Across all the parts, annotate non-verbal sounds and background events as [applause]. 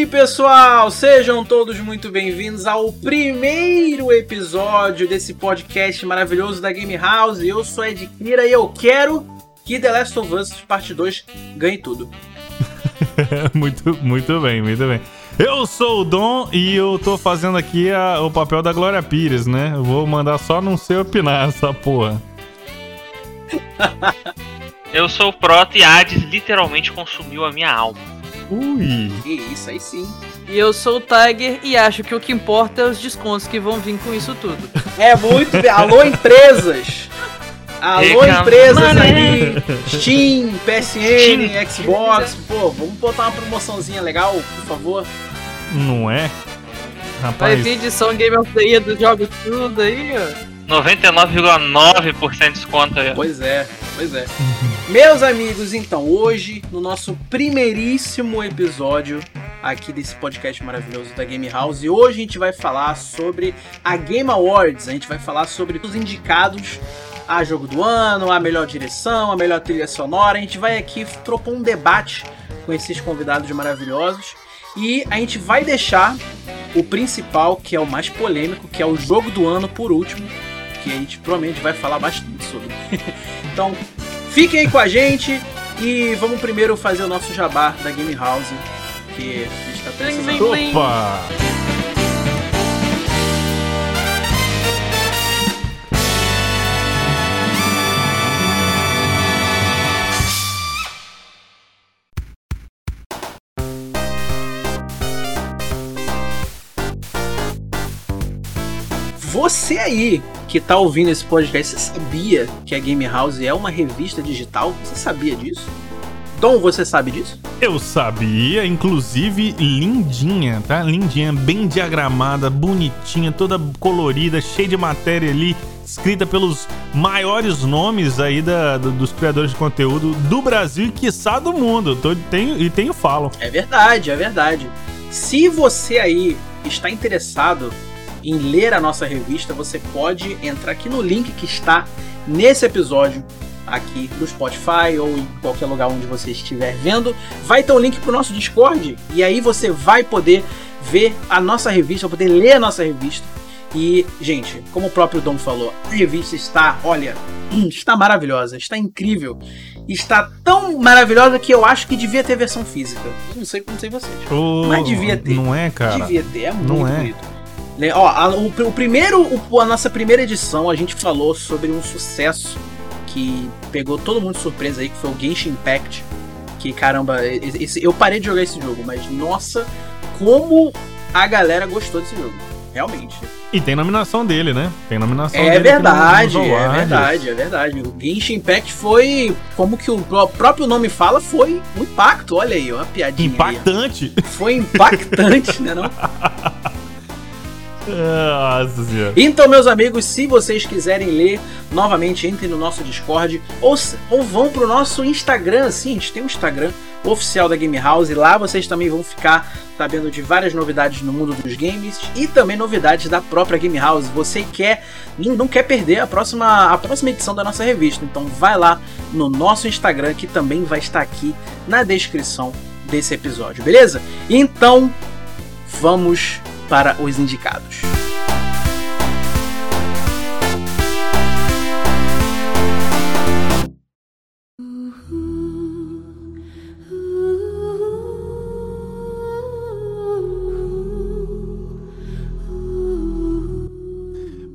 aí, pessoal? Sejam todos muito bem-vindos ao primeiro episódio desse podcast maravilhoso da Game House. Eu sou Ed Kira e eu quero que The Last of Us Parte 2 ganhe tudo. [laughs] muito, muito bem, muito bem. Eu sou o Dom e eu tô fazendo aqui a, o papel da Glória Pires, né? Eu vou mandar só não sei opinar essa porra. [laughs] eu sou o Proto e Hades literalmente consumiu a minha alma. Ui! Isso aí sim. E eu sou o Tiger e acho que o que importa é os descontos que vão vir com isso tudo. [laughs] É muito. Alô, empresas! Alô, empresas aí! Steam, PSN, Steam. Xbox. Pô, vamos botar uma promoçãozinha legal, por favor. Não é? Rapaz. Vai vir edição Game of the Year dos jogos tudo aí, ó. 99,9% de desconto aí. Pois é, pois é. Meus amigos, então, hoje, no nosso primeiríssimo episódio aqui desse podcast maravilhoso da Game House, e hoje a gente vai falar sobre a Game Awards, a gente vai falar sobre os indicados a jogo do ano, a melhor direção, a melhor trilha sonora. A gente vai aqui propor um debate com esses convidados maravilhosos. E a gente vai deixar o principal, que é o mais polêmico, que é o jogo do ano por último, que a gente provavelmente vai falar bastante sobre. [laughs] então, fiquem aí com a gente e vamos primeiro fazer o nosso jabá da Game House, que a gente tá precisando. Opa! Você aí que tá ouvindo esse podcast, você sabia que a Game House é uma revista digital? Você sabia disso? Dom, você sabe disso? Eu sabia, inclusive lindinha, tá? Lindinha, bem diagramada, bonitinha, toda colorida, cheia de matéria ali, escrita pelos maiores nomes aí da, dos criadores de conteúdo do Brasil e quiçá do mundo. Tô, tenho, e tenho falo. É verdade, é verdade. Se você aí está interessado em ler a nossa revista, você pode entrar aqui no link que está nesse episódio aqui no Spotify ou em qualquer lugar onde você estiver vendo. Vai ter um link para o nosso Discord e aí você vai poder ver a nossa revista, vai poder ler a nossa revista. E, gente, como o próprio Dom falou, a revista está, olha, [clears throat] está maravilhosa, está incrível. Está tão maravilhosa que eu acho que devia ter versão física. Não sei como sei vocês. Oh, mas devia ter. Não é, cara? Devia ter, é muito não é. bonito. Né? Ó, a, o, o, primeiro, o, a nossa primeira edição, a gente falou sobre um sucesso que pegou todo mundo de surpresa aí, que foi o Genshin Impact. Que caramba, esse, eu parei de jogar esse jogo, mas nossa, como a galera gostou desse jogo. Realmente. E tem nominação dele, né? Tem nominação é dele. Verdade, no, no é verdade, é verdade. O Genshin Impact foi, como que o próprio nome fala, foi um impacto. Olha aí, uma piadinha. Impactante. Aí. Foi impactante, né não? [laughs] [laughs] Nossa. Então, meus amigos, se vocês quiserem ler, novamente entrem no nosso Discord ou, ou vão pro nosso Instagram. Sim, a gente tem um Instagram oficial da Game House lá vocês também vão ficar sabendo de várias novidades no mundo dos games e também novidades da própria Game House. Você quer não quer perder a próxima a próxima edição da nossa revista, então vai lá no nosso Instagram que também vai estar aqui na descrição desse episódio, beleza? Então, vamos para os indicados.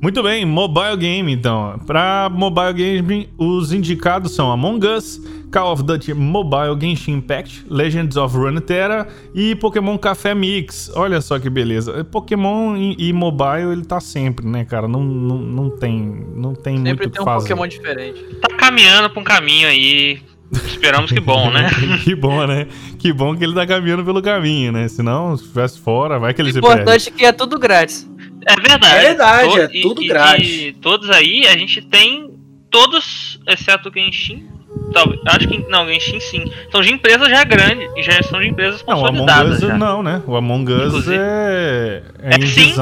Muito bem, mobile game então. Para mobile game, os indicados são Among Us, Call of Duty Mobile, Genshin Impact, Legends of Runeterra e Pokémon Café Mix. Olha só que beleza. Pokémon e, e mobile ele tá sempre, né, cara? Não, não, não tem, não tem sempre muito tem um fazer. Pokémon diferente. Tá caminhando pra um caminho aí. Esperamos que bom, né? [laughs] que bom, né? Que bom que ele tá caminhando pelo caminho, né? Senão, se estivesse fora, vai que ele se perde. O importante é que é tudo grátis. É verdade. É verdade, é tudo e, grátis. E todos aí, a gente tem todos, exceto o Genshin. Talvez, acho que não, Genshin sim. São de empresas já grandes, já são de empresas consolidadas. Não, o Among Us já. não, né? O Among Us é, é, é sim,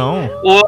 o,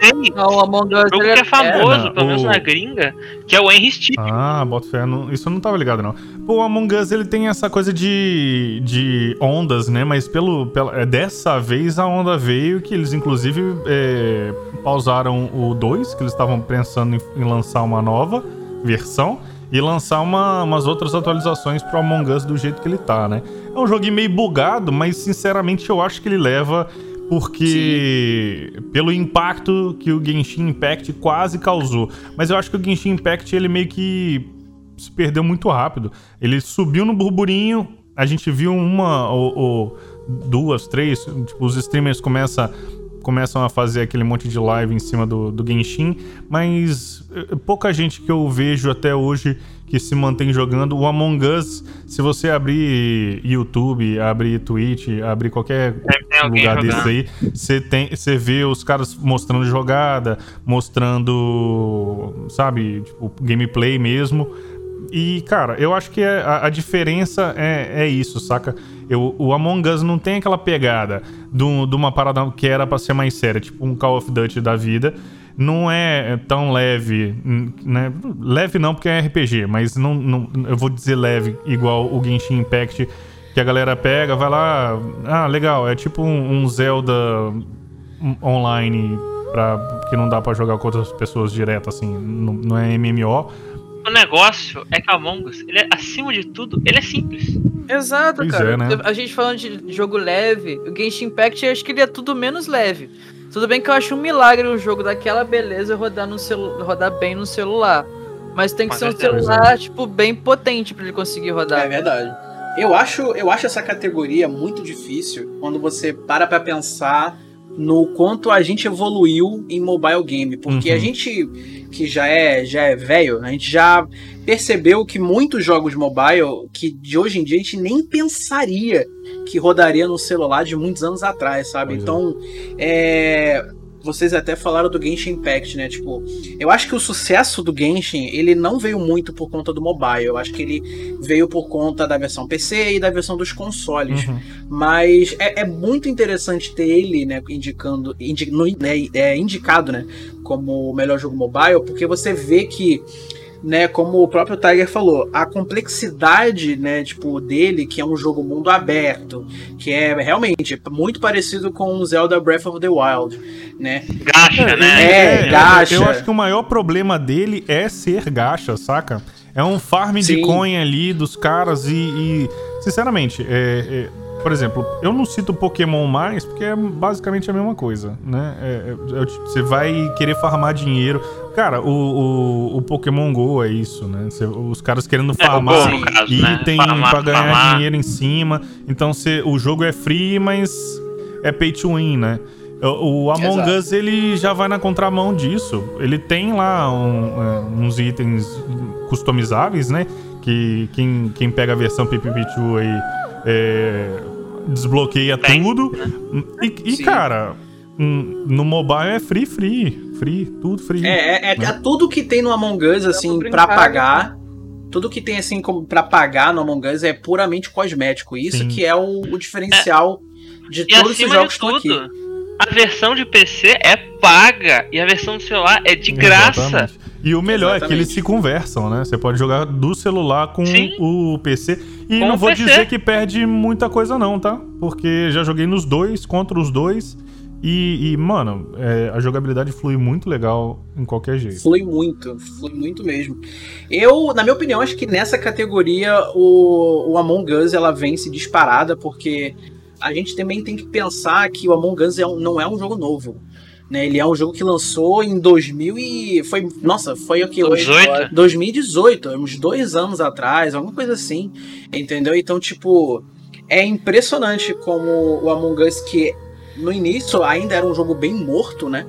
tem Não, o Among Us um jogo ele que é famoso, não, pelo menos o- na gringa, que é o Henry Steve. Ah, bota fé. Não, isso eu não tava ligado, não. Pô, o Among Us, ele tem essa coisa de, de ondas, né? Mas pelo, pela, é, dessa vez a onda veio que eles, inclusive, é, pausaram o 2, que eles estavam pensando em, em lançar uma nova versão e lançar uma- umas outras atualizações pro Among Us do jeito que ele tá, né? É um joguinho meio bugado, mas sinceramente eu acho que ele leva porque pelo impacto que o Genshin Impact quase causou. Mas eu acho que o Genshin Impact ele meio que se perdeu muito rápido. Ele subiu no burburinho, a gente viu uma ou, ou duas, três, tipo, os streamers começam começam a fazer aquele monte de live em cima do, do Genshin, mas eh, pouca gente que eu vejo até hoje que se mantém jogando. O Among Us, se você abrir YouTube, abrir Twitch, abrir qualquer lugar jogando. desse aí, você tem, você vê os caras mostrando jogada, mostrando, sabe, tipo, gameplay mesmo. E, cara, eu acho que é- a, a diferença é, é isso, saca? Eu, o Among Us não tem aquela pegada de uma parada que era pra ser mais séria, tipo um Call of Duty da vida. Não é tão leve, né? Leve não, porque é RPG, mas não, não- eu vou dizer leve, igual o Genshin Impact, que a galera pega, vai lá. Ah, legal, é tipo um, um Zelda online pra, que não dá pra jogar com outras pessoas direto, assim. Não, não é MMO. O negócio é que a Among Us, ele é, acima de tudo, ele é simples. Exato, Pois cara. é, né? A gente falando de jogo leve, o Genshin Impact eu acho que ele é tudo menos leve. Tudo bem que eu acho um milagre um jogo daquela beleza rodar, no celu rodar bem no celular. Mas tem que Com ser um certeza. celular, tipo, bem potente pra ele conseguir rodar. É verdade. Eu acho, eu acho essa categoria muito difícil quando você para pra pensar no quanto a gente evoluiu em mobile game, porque Uhum. a gente que já é já é velho, a gente já percebeu que muitos jogos mobile que de hoje em dia a gente nem pensaria que rodaria no celular de muitos anos atrás, sabe? Pois é. então, é, vocês até falaram do Genshin Impact, né? Tipo, eu acho que o sucesso do Genshin, ele não veio muito por conta do mobile. Eu acho que ele veio por conta da versão PC e da versão dos consoles. Uhum. Mas é, é muito interessante ter ele, né, indicando, indi, no- né, é, indicado, né, como o melhor jogo mobile, porque você vê que, né, como o próprio Tiger falou, a complexidade, né, tipo, dele, que é um jogo mundo aberto, que é realmente muito parecido com o Zelda Breath of the Wild, né? Gacha, né? É, eu- gacha. Eu acho que o maior problema dele é ser gacha, saca? É um farm de Sim. coin ali dos caras e, e, sinceramente, é- é, por exemplo, eu não cito Pokémon mais porque é basicamente a mesma coisa, né? É- é- é, você vai querer farmar dinheiro. Cara, o, o, o Pokémon GO é isso, né? Você- os caras querendo É, o farmar Go, no caso, né? item Farmar, pra ganhar farmar. dinheiro em cima. Então você, o jogo é free, mas é pay to win, né? O, o Among Exato. Us ele já vai na contramão disso. Ele tem lá um, é, uns itens customizáveis, né? Que quem, quem pega a versão PPP2 aí é, desbloqueia Tem, tudo. E, e, Sim. cara, hum, no mobile é free, free. Free, tudo free. É, é, é- é tudo que tem no Among Us, assim, pra pagar. Tudo que tem, assim, como pra pagar no Among Us é puramente cosmético. Isso Sim. que é o, o diferencial de E todos esses jogos de que estão aqui. tudo, a versão de PC é paga e a versão do celular é de graça. Exatamente. E o melhor é que Exatamente. eles se conversam, né? Você pode jogar do celular com Sim. o PC. E Com não vou PC. dizer que perde muita coisa, não, tá? Porque já joguei nos dois, contra os dois. E, e, mano, é, a jogabilidade flui muito legal em qualquer jeito. Flui muito, flui muito mesmo. Eu, na minha opinião, acho que nessa categoria o, o Among Us ela vence disparada, porque a gente também tem que pensar que o Among Us é um- não é um jogo novo. Né? Ele é um jogo que lançou em 2000 e foi, nossa, foi o que hoje? 18? 2018, uns dois anos atrás, alguma coisa assim, entendeu? Então, tipo, é impressionante como o Among Us, que no início ainda era um jogo bem morto, né?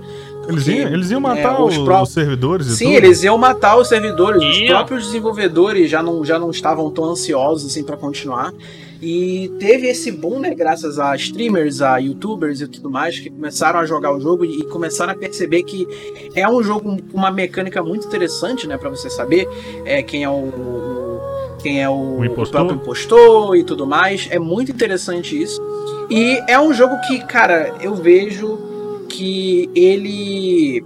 Eles Porque, iam, eles iam é, matar os os, pró- os servidores e Sim, tudo? eles iam matar os servidores. Os Iam. próprios desenvolvedores já não, já não estavam tão ansiosos assim para continuar. E teve esse boom, né, graças a streamers, a youtubers e tudo mais, que começaram a jogar o jogo e começaram a perceber que é um jogo com uma mecânica muito interessante, né, para você saber é, quem é o, o- quem é o, O impostor? o próprio impostor e tudo mais. É muito interessante isso. E é um jogo que, cara, eu vejo que ele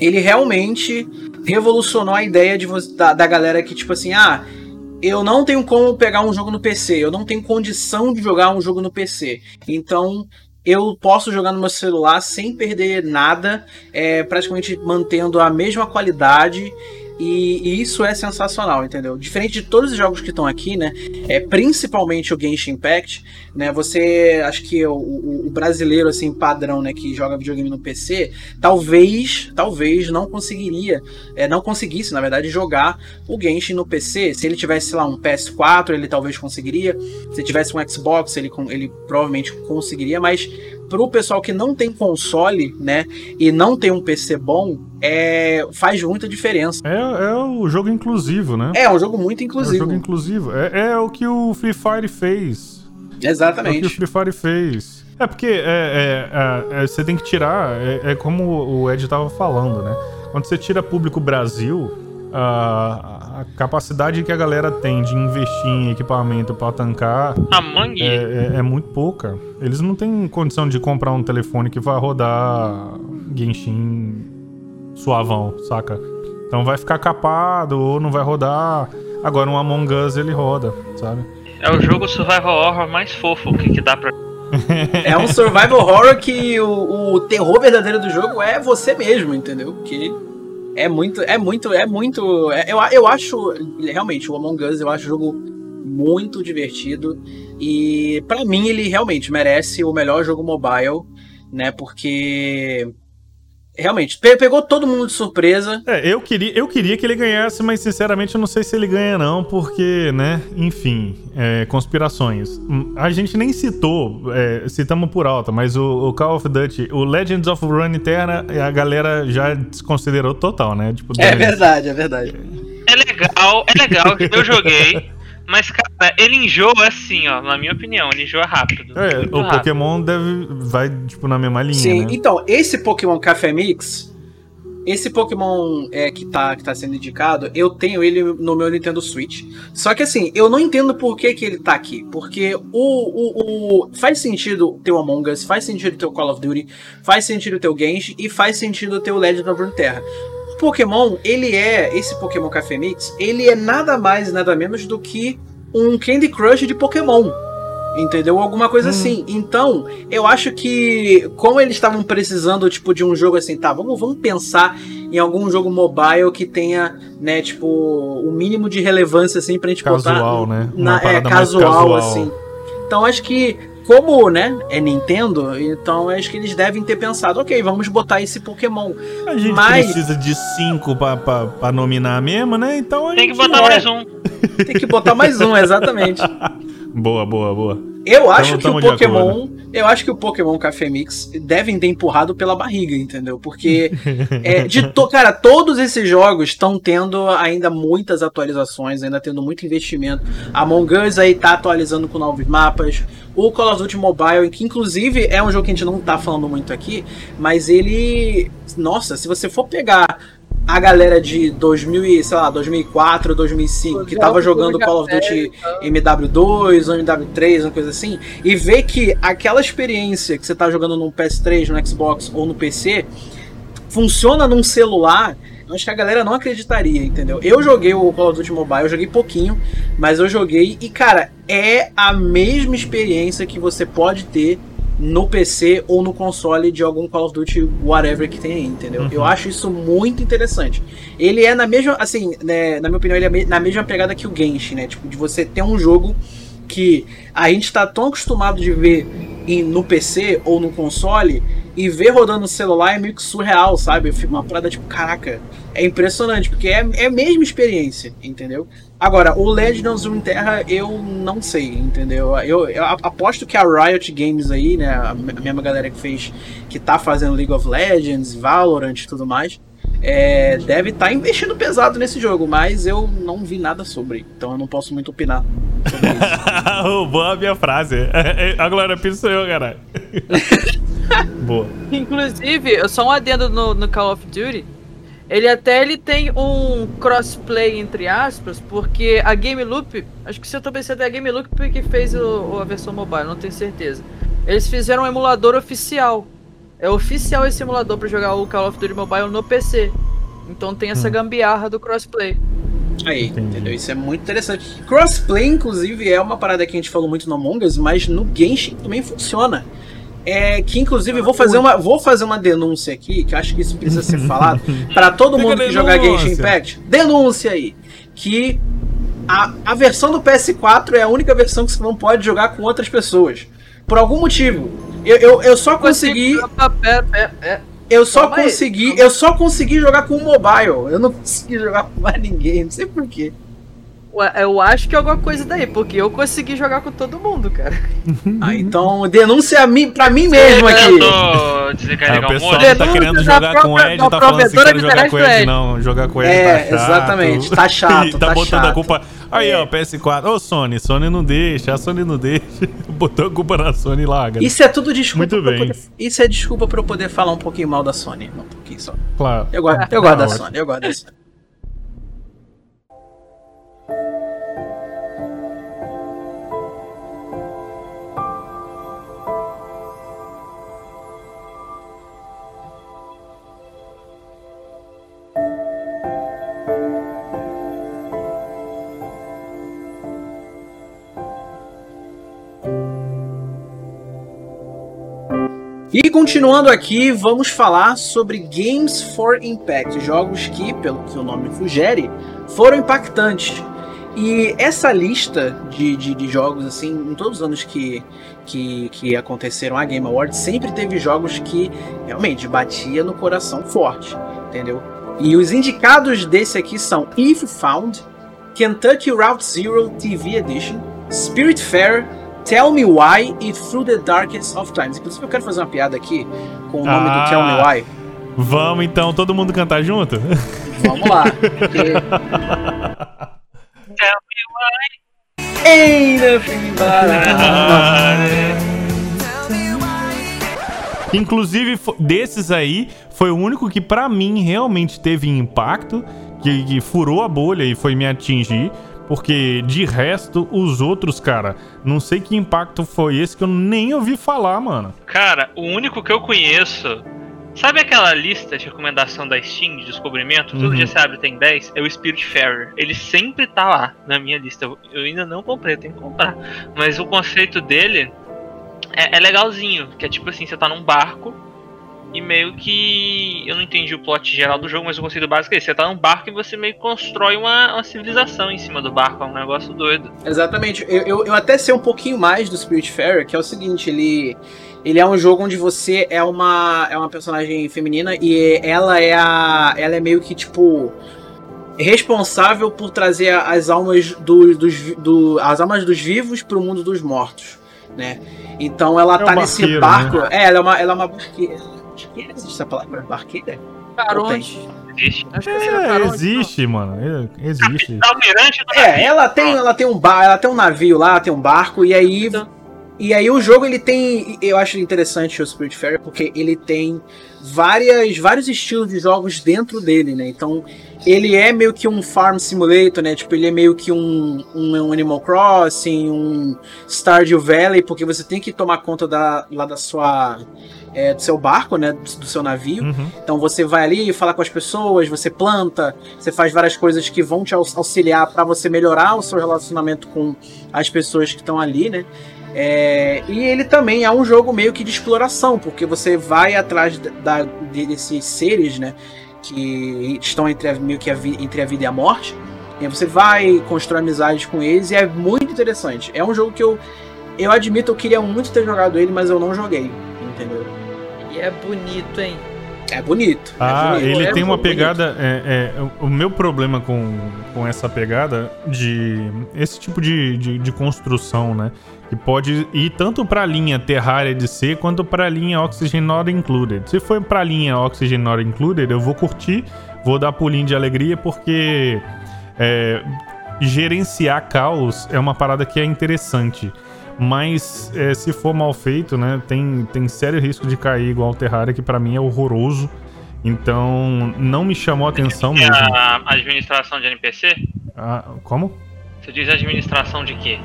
ele realmente revolucionou a ideia de da, da galera que tipo assim, ah, eu não tenho como pegar um jogo no PC, eu não tenho condição de jogar um jogo no PC. Então, eu posso jogar no meu celular sem perder nada, é, praticamente mantendo a mesma qualidade e, e, isso é sensacional, entendeu? Diferente de todos os jogos que estão aqui, né? É, principalmente o Genshin Impact, né? Você, acho que o, o, o, brasileiro, assim, padrão, né? Que joga videogame no PC, talvez, talvez não conseguiria, é, não conseguisse, na verdade, jogar o Genshin no PC. Se ele tivesse, lá, um PS4, ele talvez conseguiria. Se tivesse um Xbox, ele, ele provavelmente conseguiria, mas pro pessoal que não tem console, né, e não tem um PC bom, é, faz muita diferença. É, é o jogo inclusivo, né? É, um jogo muito inclusivo. É um jogo inclusivo. É, é o que o Free Fire fez. Exatamente. É o que o Free Fire fez. É porque é, é, é, é você tem que tirar, é, como o Ed tava falando, né? Quando você tira público Brasil, a, a, capacidade que a galera tem de investir em equipamento para tancar a mangue. É, é, é, muito pouca. Eles não têm condição de comprar um telefone que vai rodar Genshin suavão, saca? Então vai ficar capado ou não vai rodar. Agora um Among Us ele roda, sabe? É o jogo survival horror mais fofo que, que dá pra é um survival horror que o, o, terror verdadeiro do jogo é você mesmo, entendeu? Que é muito, é muito, é muito. É, eu, eu acho, realmente, o Among Us eu acho o jogo muito divertido. E para mim ele realmente merece o melhor jogo mobile, né? Porque realmente, pegou todo mundo de surpresa. É, eu queria, eu queria que ele ganhasse, mas sinceramente eu não sei se ele ganha não, porque, né, enfim, é, conspirações. Hum, a gente nem citou, é, citamos por alta, mas o, o, Call of Duty, o Legends of Runeterra, a galera já desconsiderou total, né? Tipo, é verdade, é verdade. É legal, é legal, eu joguei. Mas, cara, ele enjoa assim, ó, na minha opinião, ele enjoa rápido. É, o rápido. Pokémon deve. vai, tipo, na mesma linha. Sim, né? então, esse Pokémon Café Mix. Esse Pokémon é, que, tá, que tá sendo indicado, eu tenho ele no meu Nintendo Switch. Só que assim, eu não entendo por que, que ele tá aqui. Porque o, o, o. Faz sentido ter o Among Us, faz sentido ter o Call of Duty, faz sentido ter o Genshin e faz sentido ter o Legend of Runeterra. Pokémon, ele é, esse Pokémon Café Mix, ele é nada mais nada menos do que um Candy Crush de Pokémon. Entendeu? Alguma coisa hum. assim. Então, eu acho que, como eles estavam precisando, tipo, de um jogo assim, tá, vamos, vamos pensar em algum jogo mobile que tenha, né, tipo, o um mínimo de relevância, assim, pra gente casual, botar. Né? Na, é, casual, casual, assim. Então, acho que como, né, é Nintendo, então acho que eles devem ter pensado, ok, vamos botar esse Pokémon. A gente Mas... precisa de cinco pra, pra, pra nominar mesmo, né? Então a Tem gente... que botar é. mais um. Tem que botar mais um, exatamente. [laughs] boa, boa, boa. Eu acho que o Pokémon. Eu acho que o Pokémon Café Mix devem ter empurrado pela barriga, entendeu? Porque [laughs] é, de to, cara, todos esses jogos estão tendo ainda muitas atualizações, ainda tendo muito investimento. A Among Us aí tá atualizando com novos mapas. O Call of Duty Mobile, que inclusive é um jogo que a gente não tá falando muito aqui, mas ele. Nossa, se você for pegar a galera de 2000, sei lá, 2004, 2005, que tava jogando Call of Duty MW2 ou MW3, uma coisa assim, e ver que aquela experiência que você tá jogando no PS3, no Xbox ou no PC funciona num celular, acho que a galera não acreditaria, entendeu? Eu joguei o Call of Duty Mobile, eu joguei pouquinho, mas eu joguei e, cara, é a mesma experiência que você pode ter no PC ou no console de algum Call of Duty whatever que tem aí, entendeu? Uhum. Eu acho isso muito interessante. Ele é na mesma, assim, né, na minha opinião, ele é na mesma pegada que o Genshin, né? Tipo, de você ter um jogo que a gente tá tão acostumado de ver em, no PC ou no console e ver rodando no celular é meio que surreal, sabe? Eu fico uma parada tipo, caraca, é impressionante, porque é, é a mesma experiência, entendeu? Agora, o Legends of Terra eu não sei, entendeu? Eu, eu, aposto que a Riot Games aí, né, a mesma galera que fez, que tá fazendo League of Legends, Valorant e tudo mais, é, deve estar tá investindo pesado nesse jogo, mas eu não vi nada sobre, então eu não posso muito opinar sobre isso. [laughs] Boa a minha frase. [laughs] A Glória Pires eu, caralho. [laughs] Boa. Inclusive, só um adendo no, no Call of Duty. Ele até ele tem um crossplay entre aspas, porque a Game Loop, acho que se eu tô pensando é a Game Loop que fez o, a versão mobile, não tenho certeza. Eles fizeram um emulador oficial é oficial esse simulador para jogar o Call of Duty Mobile no PC. Então tem essa hum. gambiarra do crossplay. Aí, Entendi. entendeu? Isso é muito interessante. Crossplay, inclusive, é uma parada que a gente falou muito no Among Us, mas no Genshin também funciona. É, que inclusive vou fazer uma vou fazer uma denúncia aqui, que acho que isso precisa ser [laughs] falado para todo mundo que jogar Genshin Impact. Denúncia aí que a, a versão do PS4 é a única versão que você não pode jogar com outras pessoas. Por algum motivo. Eu, eu, eu só consegui. Eu só consegui. Eu só consegui jogar com o mobile. Eu não consegui jogar com mais ninguém, não sei porquê. Eu acho que é alguma coisa daí, porque eu consegui jogar com todo mundo, cara. [laughs] Ah, então [laughs] denúncia a mim, pra mim mesmo aqui. Ah, o pessoal tá querendo jogar com o Ed, tá falando assim, quero jogar com o Ed, não. Jogar com o Ed é, tá chato. exatamente, tá [laughs] chato, tá, tá botando chato. a culpa... Aí, ó, PS4. Ô, Sony, Sony não deixa, a Sony não deixa. Botou a culpa na Sony e larga. Isso é tudo desculpa Muito bem. Poder... Isso é desculpa pra eu poder falar um pouquinho mal da Sony. Um pouquinho só. Claro. Eu, gosto, eu gosto da Sony, eu gosto da Sony. E continuando aqui, vamos falar sobre Games for Impact, jogos que, pelo que o nome sugere, foram impactantes. E essa lista de, de, de, jogos, assim, em todos os anos que, que, que aconteceram a Game Awards, sempre teve jogos que realmente batia no coração forte, entendeu? E os indicados desse aqui são If Found, Kentucky Route Zero TV Edition, Spirit Fair, Tell Me Why e Through the Darkest of Times. Inclusive, eu quero fazer uma piada aqui com o nome ah, do Tell Me Why. Vamos então, todo mundo cantar junto? Vamos lá. [laughs] Tell Me Why. Ain't nothing Inclusive, desses aí, foi o único que para mim realmente teve impacto, que, que furou a bolha e foi me atingir porque de resto, os outros, cara, não sei que impacto foi esse que eu nem ouvi falar, mano. Cara, o único que eu conheço. Sabe aquela lista de recomendação da Steam de descobrimento? Uhum. Todo dia você abre tem 10? É o Spirit Fairer. Ele sempre tá lá na minha lista. Eu ainda não comprei, eu tenho que comprar. Mas o conceito dele é, é legalzinho. Que é tipo assim, você tá num barco e meio que. Eu não entendi o plot geral do jogo, mas o conceito básico é esse. Você tá num barco e você meio que constrói uma, uma civilização em cima do barco. É um negócio doido. Exatamente. Eu, eu, eu até sei um pouquinho mais do Spiritfarer, que é o seguinte, ele. Ele é um jogo onde você é uma, é uma personagem feminina e ela é a. Ela é meio que tipo responsável por trazer as almas do, dos do, as almas dos vivos para o mundo dos mortos, né? Então ela é tá um nesse barqueiro, barco. Né? É, ela é uma ela é uma barqueira Barqueira? Existe essa palavra? Barqueira? Caronte. Existe. Acho que é, existe, mano. Existe. É, ela tem, ela tem um bar, ela tem um navio lá, tem um barco, e aí. Então. E aí o jogo ele tem. Eu acho interessante o Spirit Fairy porque ele tem várias, vários estilos de jogos dentro dele, né? Então ele é meio que um Farm Simulator, né? Tipo, ele é meio que um, um, Animal Crossing, um Stardew Valley, porque você tem que tomar conta da, lá da sua é, do seu barco, né? Do, do seu navio. Uhum. Então você vai ali falar com as pessoas, você planta, você faz várias coisas que vão te auxiliar para você melhorar o seu relacionamento com as pessoas que estão ali, né? É, e ele também é um jogo meio que de exploração, porque você vai atrás da, desses seres, né? Que estão entre a, meio que a, entre a vida e a morte. E você vai construir amizades com eles e é muito interessante. É um jogo que eu, eu admito, eu queria muito ter jogado ele, mas eu não joguei, entendeu? E é bonito, hein? É bonito. Ah, é bonito. ele é tem uma pegada. É, é, o meu problema com, com essa pegada de. Esse tipo de, de, de construção, né? Que pode ir tanto para a linha Terraria de C quanto para a linha Oxygen Not Included. Se for para a linha Oxygen Not Included, eu vou curtir, vou dar pulinho de alegria, porque é, gerenciar caos é uma parada que é interessante. Mas é, se for mal feito, né, tem, tem sério risco de cair igual o Terraria, que para mim é horroroso. Então, não me chamou a atenção mesmo. A administração de NPC? Ah, como? Você diz administração de quê?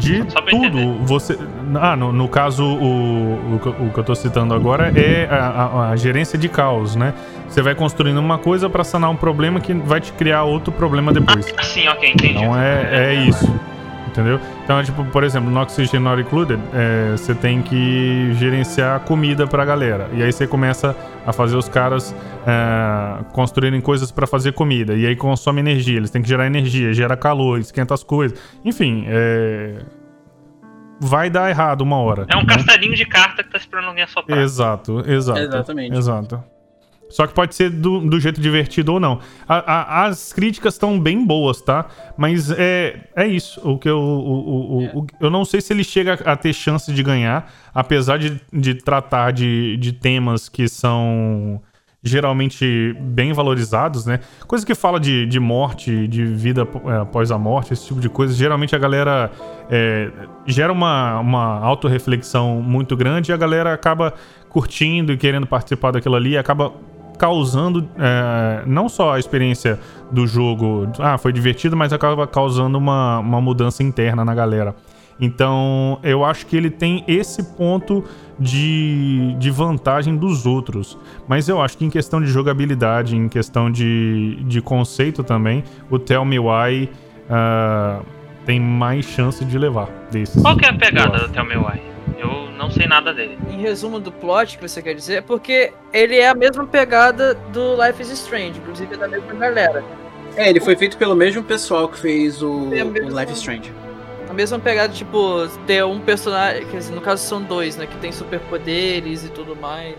de tudo. Você, ah, no, no caso, o, o, o, que eu tô citando agora é a, a, a gerência de caos, né? Você vai construindo uma coisa para sanar um problema que vai te criar outro problema depois. Ah, sim, ok, entendi. Então é, é isso. Entendeu? Então, é tipo, por exemplo, no Oxygen Not Included, é, você tem que gerenciar comida pra galera. E aí você começa a fazer os caras é, construírem coisas para fazer comida. E aí consome energia. Eles têm que gerar energia, gera calor, esquenta as coisas. Enfim, é vai dar errado uma hora. É um né? castelinho de carta que tá esperando alguém assoprar. Exato, exato. Exatamente. Exato. Só que pode ser do, do jeito divertido ou não. A, a, as críticas estão bem boas, tá? Mas é, é isso. O que eu, o, o, o, eu não sei se ele chega a ter chance de ganhar, apesar de, de tratar de, de temas que são geralmente bem valorizados, né? Coisa que fala de, de morte, de vida é, após a morte, esse tipo de coisa. Geralmente a galera é, gera uma, uma autorreflexão muito grande e a galera acaba curtindo e querendo participar daquilo ali e acaba causando é, não só a experiência do jogo, ah, foi divertido, mas acaba causando uma, uma mudança interna na galera. Então, eu acho que ele tem esse ponto de, de vantagem dos outros. Mas eu acho que em questão de jogabilidade, em questão de, de conceito também, o Tell Me Why uh, tem mais chance de levar desses. Qual que é a pegada do Tell Me Why? Eu não sei nada dele. Em resumo do plot que você quer dizer, é porque ele é a mesma pegada do Life is Strange, inclusive é da mesma galera. É, ele foi feito pelo mesmo pessoal que fez o, é o Life is Strange. A mesma pegada, tipo, ter um personagem, quer dizer, no caso são dois, né, que tem superpoderes e tudo mais.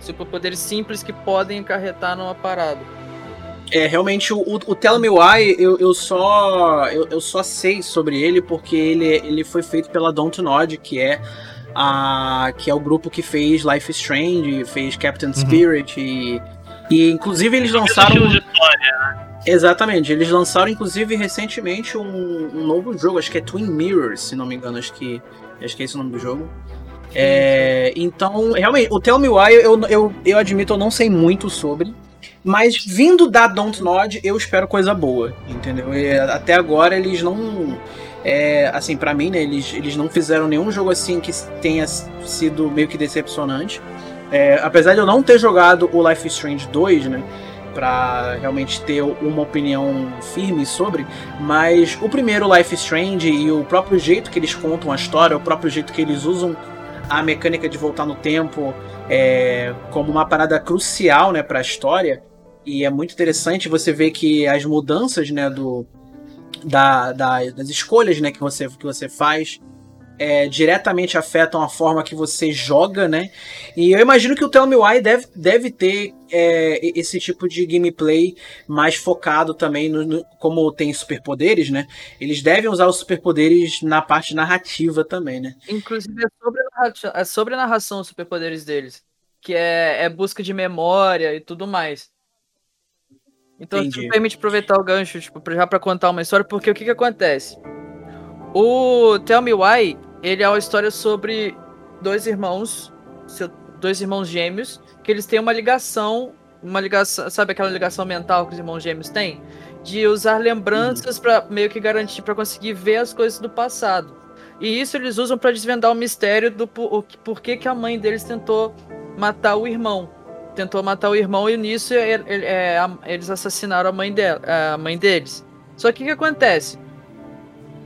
Superpoderes simples que podem acarretar numa parada. É, realmente, o, o Tell Me Why, eu, eu só eu, eu, só sei sobre ele porque ele, ele foi feito pela Don't Nod, que é a, que é o grupo que fez Life is Strange, fez Captain uhum. Spirit e, e inclusive eles lançaram de história, né? Exatamente, eles lançaram inclusive recentemente um, um, novo jogo, acho que é Twin Mirrors, se não me engano, acho que acho que é esse o nome do jogo. É, então, realmente, o Tell Me Why eu, eu, eu admito, eu não sei muito sobre. Mas vindo da Don't Nod, eu espero coisa boa, entendeu? E até agora eles não é, assim, para mim, né, eles, eles não fizeram nenhum jogo assim que tenha sido meio que decepcionante. É, apesar de eu não ter jogado o Life Strange 2, né, para realmente ter uma opinião firme sobre, mas o primeiro Life Strange e o próprio jeito que eles contam a história, o próprio jeito que eles usam a mecânica de voltar no tempo é, como uma parada crucial, né, para a história. E é muito interessante você ver que as mudanças, né, do, da, da, das escolhas né, que, você, que você faz é, diretamente afetam a forma que você joga, né? E eu imagino que o Tell Me Why deve, deve ter é, esse tipo de gameplay mais focado também, no, no, como tem superpoderes, né? Eles devem usar os superpoderes na parte narrativa também, né? Inclusive é sobre, é sobre a narração os superpoderes deles, que é, é busca de memória e tudo mais. Então, Entendi. isso permite aproveitar o gancho, tipo, já pra contar uma história, porque o que que acontece? O Tell Me Why, ele é uma história sobre dois irmãos, dois irmãos gêmeos, que eles têm uma ligação, uma ligação, sabe aquela ligação mental que os irmãos gêmeos têm? De usar lembranças uhum. para meio que garantir, para conseguir ver as coisas do passado. E isso eles usam para desvendar o mistério do por, porquê que a mãe deles tentou matar o irmão tentou matar o irmão e nisso ele, ele, é, eles assassinaram a mãe, dela, a mãe deles. Só que o que acontece?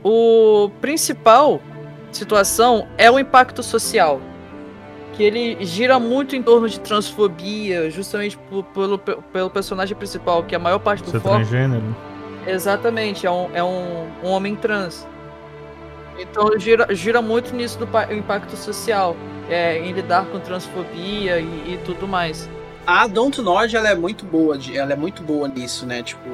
O principal situação é o impacto social. Que ele gira muito em torno de transfobia, justamente pelo, pelo personagem principal, que é a maior parte do Você foco. transgênero. Exatamente, é um, é um, um homem trans. Então gira, gira muito nisso do impacto social, é, em lidar com transfobia e, e tudo mais a Don't Nod ela é muito boa, ela é muito boa nisso, né? Tipo,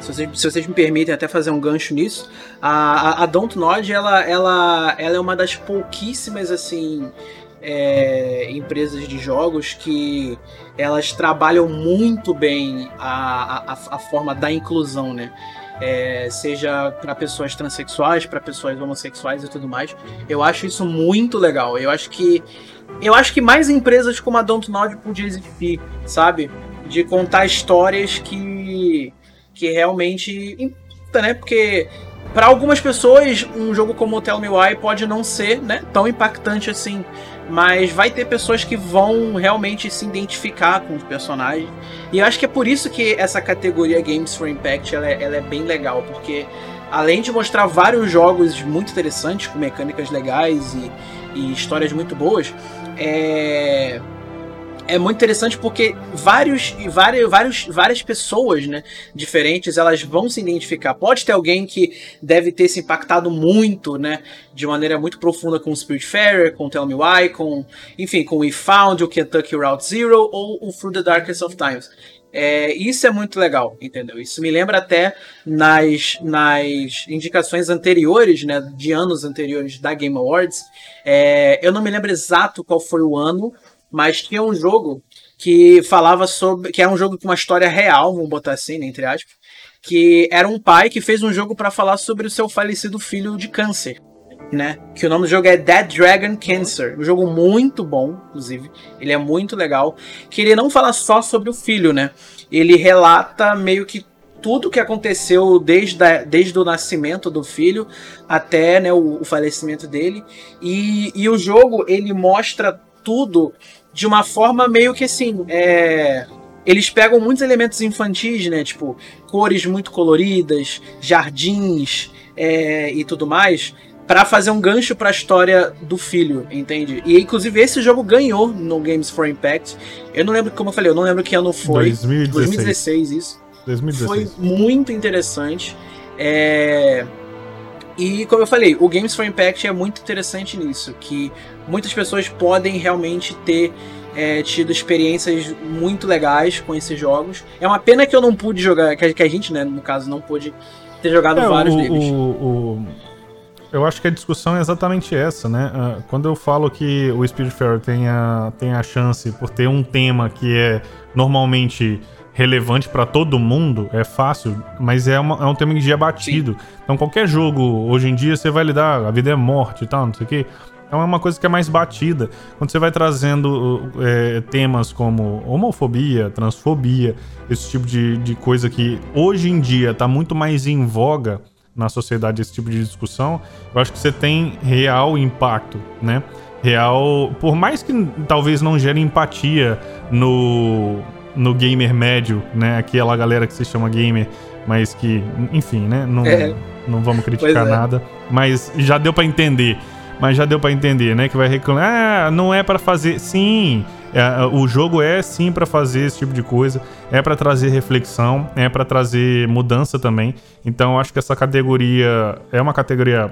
se vocês, se vocês me permitem até fazer um gancho nisso, a, a, Don't ela, ela, ela é uma das pouquíssimas assim é, empresas de jogos que elas trabalham muito bem a, a, a forma da inclusão, né? É, seja para pessoas transexuais, para pessoas homossexuais e tudo mais. Eu acho isso muito legal. Eu acho que eu acho que mais empresas como a Dontnod podia existir, sabe? De contar histórias que que realmente importa, né? Porque para algumas pessoas, um jogo como Me Why pode não ser né, tão impactante assim, mas vai ter pessoas que vão realmente se identificar com os personagens. E eu acho que é por isso que essa categoria Games for Impact ela é, ela é bem legal, porque além de mostrar vários jogos muito interessantes, com mecânicas legais e, e histórias muito boas, é é muito interessante porque vários, vários, vários, várias pessoas né, diferentes elas vão se identificar. Pode ter alguém que deve ter se impactado muito, né, de maneira muito profunda com o Spiritfarer, com Tell Me Why, com, enfim, com We Found, o Kentucky Route Zero ou o Through the Darkest of Times. É, isso é muito legal, entendeu? Isso me lembra até nas, nas indicações anteriores, né, de anos anteriores da Game Awards. É, eu não me lembro exato qual foi o ano, mas tinha um jogo que falava sobre. que era um jogo com uma história real, vamos botar assim, né, entre aspas. Que era um pai que fez um jogo para falar sobre o seu falecido filho de câncer. Né? Que o nome do jogo é Dead Dragon Cancer. Um jogo muito bom, inclusive. Ele é muito legal. Que ele não fala só sobre o filho, né? Ele relata meio que tudo que aconteceu desde, a, desde o nascimento do filho até né, o, o falecimento dele. E, e o jogo ele mostra tudo de uma forma meio que assim. É... Eles pegam muitos elementos infantis, né? Tipo, cores muito coloridas, jardins é... e tudo mais, para fazer um gancho para a história do filho, entende? E inclusive esse jogo ganhou no Games for Impact. Eu não lembro, como eu falei, eu não lembro que ano foi. 2016, 2016 isso. 2016. Foi muito interessante. É... E como eu falei, o Games for Impact é muito interessante nisso, que muitas pessoas podem realmente ter é, tido experiências muito legais com esses jogos. É uma pena que eu não pude jogar, que a gente, né, no caso, não pôde ter jogado é, vários o, deles. O, o, eu acho que a discussão é exatamente essa, né? Ah, quando eu falo que o Spiritfarer tem a, tem a chance por ter um tema que é normalmente relevante para todo mundo, é fácil, mas é, uma, é um tema que já é batido. Sim. Então qualquer jogo, hoje em dia, você vai lidar, a vida é morte e tal, não sei o quê. Então é uma coisa que é mais batida. Quando você vai trazendo é, temas como homofobia, transfobia, esse tipo de, de coisa que hoje em dia está muito mais em voga na sociedade, esse tipo de discussão, eu acho que você tem real impacto, né? Real. Por mais que talvez não gere empatia no, no gamer médio, né? Aquela galera que se chama gamer, mas que, enfim, né? Não, é. não vamos criticar é. nada. Mas já deu para entender. Mas já deu para entender, né? Que vai reclamar, ah, não é para fazer. Sim, é, o jogo é sim para fazer esse tipo de coisa, é para trazer reflexão, é para trazer mudança também. Então, eu acho que essa categoria é uma categoria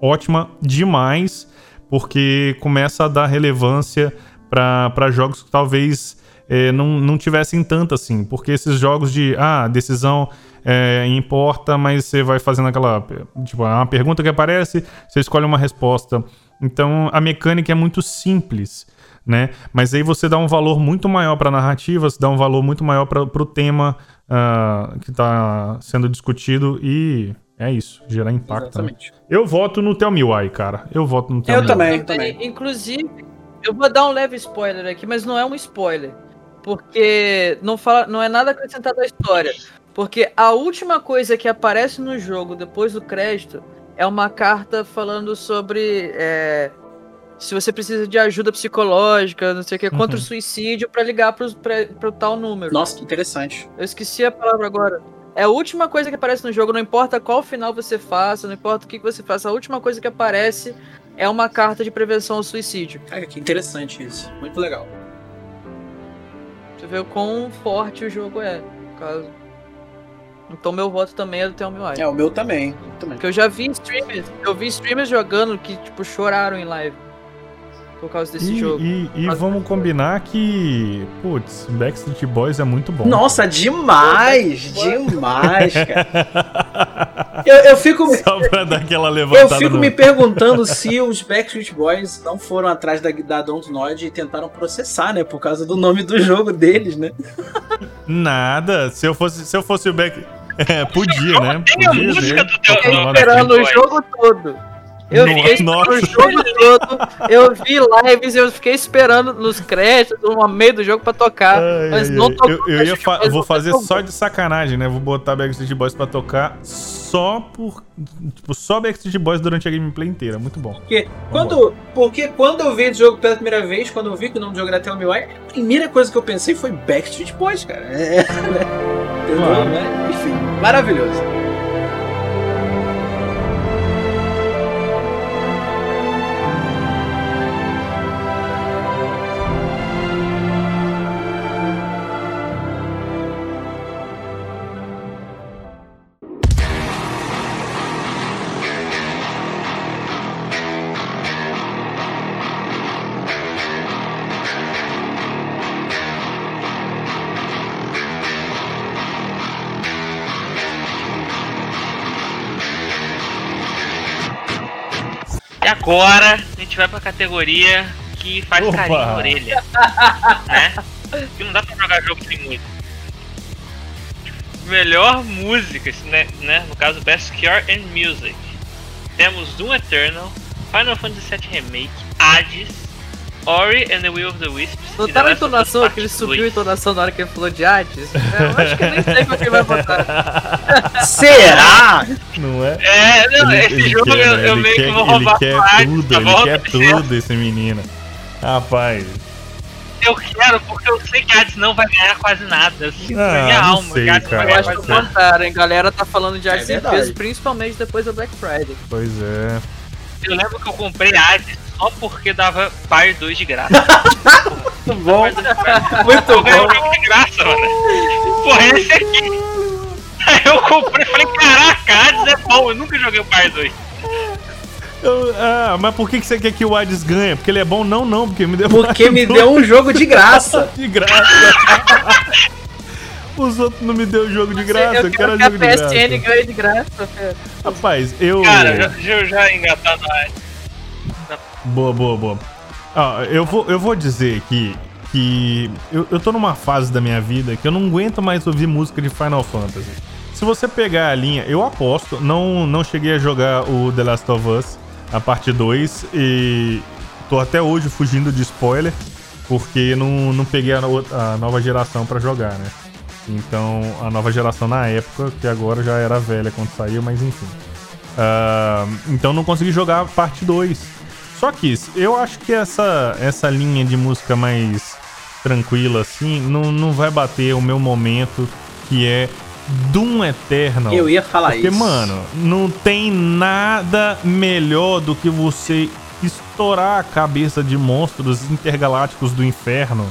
ótima demais, porque começa a dar relevância para jogos que talvez é, não, não tivessem tanto assim, porque esses jogos de ah, decisão é, importa, mas você vai fazendo aquela. Tipo, uma pergunta que aparece, você escolhe uma resposta. Então a mecânica é muito simples. Né? Mas aí você dá um valor muito maior para a narrativa, você dá um valor muito maior para o tema uh, que está sendo discutido e é isso, gerar impacto. Né? Eu voto no Tell Me Why, cara. Eu voto no Tell Eu Me também, também. Inclusive, eu vou dar um leve spoiler aqui, mas não é um spoiler porque não, fala, não é nada acrescentado à história. Porque a última coisa que aparece no jogo depois do crédito é uma carta falando sobre é, se você precisa de ajuda psicológica, não sei o que, contra uhum. o suicídio, para ligar para o tal número. Nossa, que interessante. Eu esqueci a palavra agora. É a última coisa que aparece no jogo, não importa qual final você faça, não importa o que você faça, a última coisa que aparece é uma carta de prevenção ao suicídio. Cara, que interessante isso. Muito legal. Vê o quão forte o jogo é, caso. Então meu voto também é do Tell Me Why. É, o meu também. também. Porque eu já vi streamers, eu vi streamers jogando que, tipo, choraram em live por causa desse e, jogo. E, e vamos combinar que, putz, Backstreet Boys é muito bom. Nossa, demais! demais, [laughs] cara. Eu, eu fico. Só pra dar aquela levantada. Eu fico no... me perguntando se os Backstreet Boys não foram atrás da, da Dontnod e tentaram processar, né? Por causa do nome do jogo deles, né? Nada. Se eu fosse, se eu fosse o Back. [laughs] É, podia, né? Tem podia a música do teu esperando o jogo todo. Eu fiquei Nossa. o jogo todo, eu vi lives, eu fiquei esperando nos créditos, no meio do jogo pra tocar, ai, mas ai, não tocou. Eu, eu ia fa vou fazer só de sacanagem, né? Vou botar Backstreet Boys pra tocar só por. Tipo, só Backstreet Boys durante a gameplay inteira. Muito bom. Porque quando, porque quando eu vi esse jogo pela primeira vez, quando eu vi que o nome do jogo era Tell Me Why, a primeira coisa que eu pensei foi Backstreet Boys, cara. É, [laughs] Entendeu? Né? Enfim, maravilhoso. Agora a gente vai pra categoria que faz Opa. carinho na orelha. [laughs] né? Que não dá pra jogar jogo sem música. Melhor música, né, né? No caso, Best Cure and Music. Temos Doom Eternal, Final Fantasy VII Remake, Hades, Ori and the Will of the Wisps. Notaram a entonação que ele subiu a entonação na hora que ele falou de Hades? Eu acho que nem sei pra quem vai votar. [laughs] Será? Não é? É, não, ele, esse ele jogo quer, eu, eu meio quer, que vou roubar ele quer tudo, tá ele quer tudo, esse menino. Rapaz. Eu quero, porque eu sei que Hades não vai ganhar quase nada. Eu sinto ah, minha alma sei, que Hades cara. vai ganhar eu acho que o contrário, hein? Galera tá falando de Hades é em peso, principalmente depois da Black Friday. Pois é. Eu lembro que eu comprei Hades só porque dava Par 2 de graça. [laughs] Muito bom. Muito bom. de graça, mano. Porra, é esse aqui. Aí eu comprei e falei, caraca, Hades é bom, eu nunca joguei o Par 2. Eu, ah, mas por que, que você quer que o Hades ganhe? Porque ele é bom? Não, não, porque me deu Porque me deu um jogo de graça. [laughs] de graça. Os outros não me deu jogo de graça, eu, eu quero, quero jogo de graça. a PSN ganhe de graça. Rapaz, eu. Cara, eu já, já engatado na Boa, boa, boa. Ah, eu, vou, eu vou dizer aqui que eu, eu tô numa fase da minha vida que eu não aguento mais ouvir música de Final Fantasy. Se você pegar a linha, eu aposto, não, não cheguei a jogar o The Last of Us, a parte 2, e tô até hoje fugindo de spoiler, porque não, não peguei a, a nova geração para jogar, né? Então, a nova geração na época, que agora já era velha quando saiu, mas enfim. Uh, então não consegui jogar a parte 2. Só que eu acho que essa, essa linha de música mais tranquila, assim, não, não vai bater o meu momento, que é Doom Eternal. Eu ia falar porque, isso. Porque, mano, não tem nada melhor do que você estourar a cabeça de monstros intergalácticos do inferno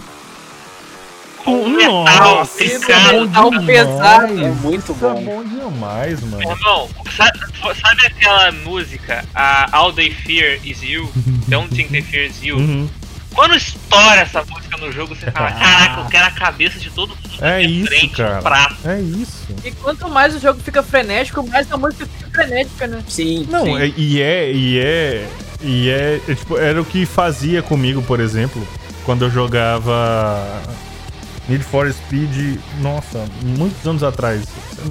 com Nossa, isso é bom demais. pesado. É muito isso é bom. é bom demais, mano. Irmão, sabe, sabe, aquela música, a All They Fear Is You? [laughs] Don't Think They Fear Is You? Uhum. Quando estoura essa música no jogo, você fala, [laughs] caraca, eu quero a cabeça de todo mundo. É isso, frente, cara. prato. É isso. E quanto mais o jogo fica frenético, mais a música fica frenética, né? Sim. Não, sim. É, e é, e é, e é, é, tipo, era o que fazia comigo, por exemplo, quando eu jogava Need for Speed, nossa, muitos anos atrás.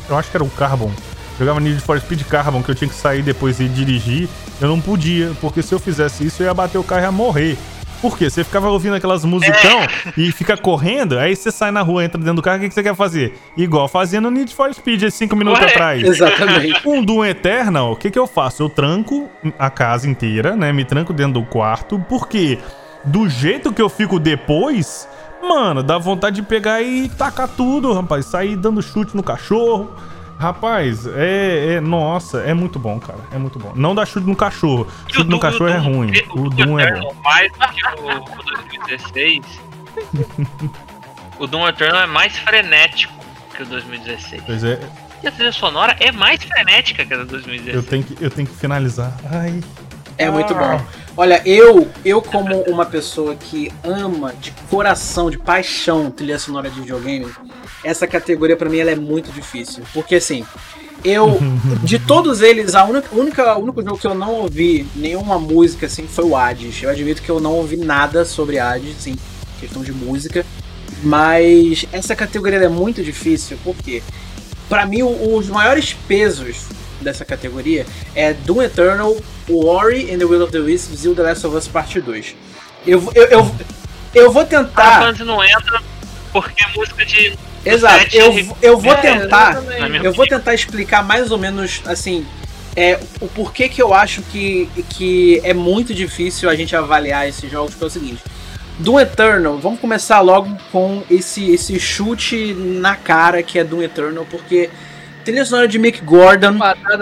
Eu acho que era o Carbon. Jogava Need for Speed Carbon, que eu tinha que sair depois e dirigir. Eu não podia, porque se eu fizesse isso, eu ia bater o carro e ia morrer. Por quê? Você ficava ouvindo aquelas musicão é. e fica correndo, aí você sai na rua, entra dentro do carro, o que, que você quer fazer? Igual fazia no Need for Speed, cinco minutos Ué? atrás. Exatamente. Um Doom Eternal, o que, que eu faço? Eu tranco a casa inteira, né? Me tranco dentro do quarto, porque do jeito que eu fico depois, Mano, dá vontade de pegar e tacar tudo, rapaz. Sair dando chute no cachorro. Rapaz, é, é, Nossa, é muito bom, cara. É muito bom. Não dá chute no cachorro. Chute no cachorro é ruim. O Doom é bom. Mais do que o 2016. [laughs] o Doom Eternal é mais frenético que o 2016. Pois é. E a trilha sonora é mais frenética que a do 2016. Eu tenho que, eu tenho que finalizar. Ai. É muito bom. Olha, eu, eu como uma pessoa que ama de coração, de paixão, trilha sonora de videogame, essa categoria para mim ela é muito difícil, porque assim, eu [laughs] de todos eles, a única, única, o único jogo que eu não ouvi nenhuma música assim foi o Hades. Eu admito que eu não ouvi nada sobre Hades, assim, questão de música, mas essa categoria é muito difícil, porque para mim os maiores pesos dessa categoria é Doom Eternal, Ori and the Will of the Wisps e o The Last of Us Part 2. Eu, eu, eu, eu vou tentar. Ah, não entra porque é música de. Exato, eu, eu vou é, tentar. Eu vou tentar explicar mais ou menos assim. É, o porquê que eu acho que, que é muito difícil a gente avaliar esses jogos, que é o seguinte. Doom Eternal, vamos começar logo com esse, esse chute na cara que é Doom Eternal, porque trilha sonora de Mick Gordon.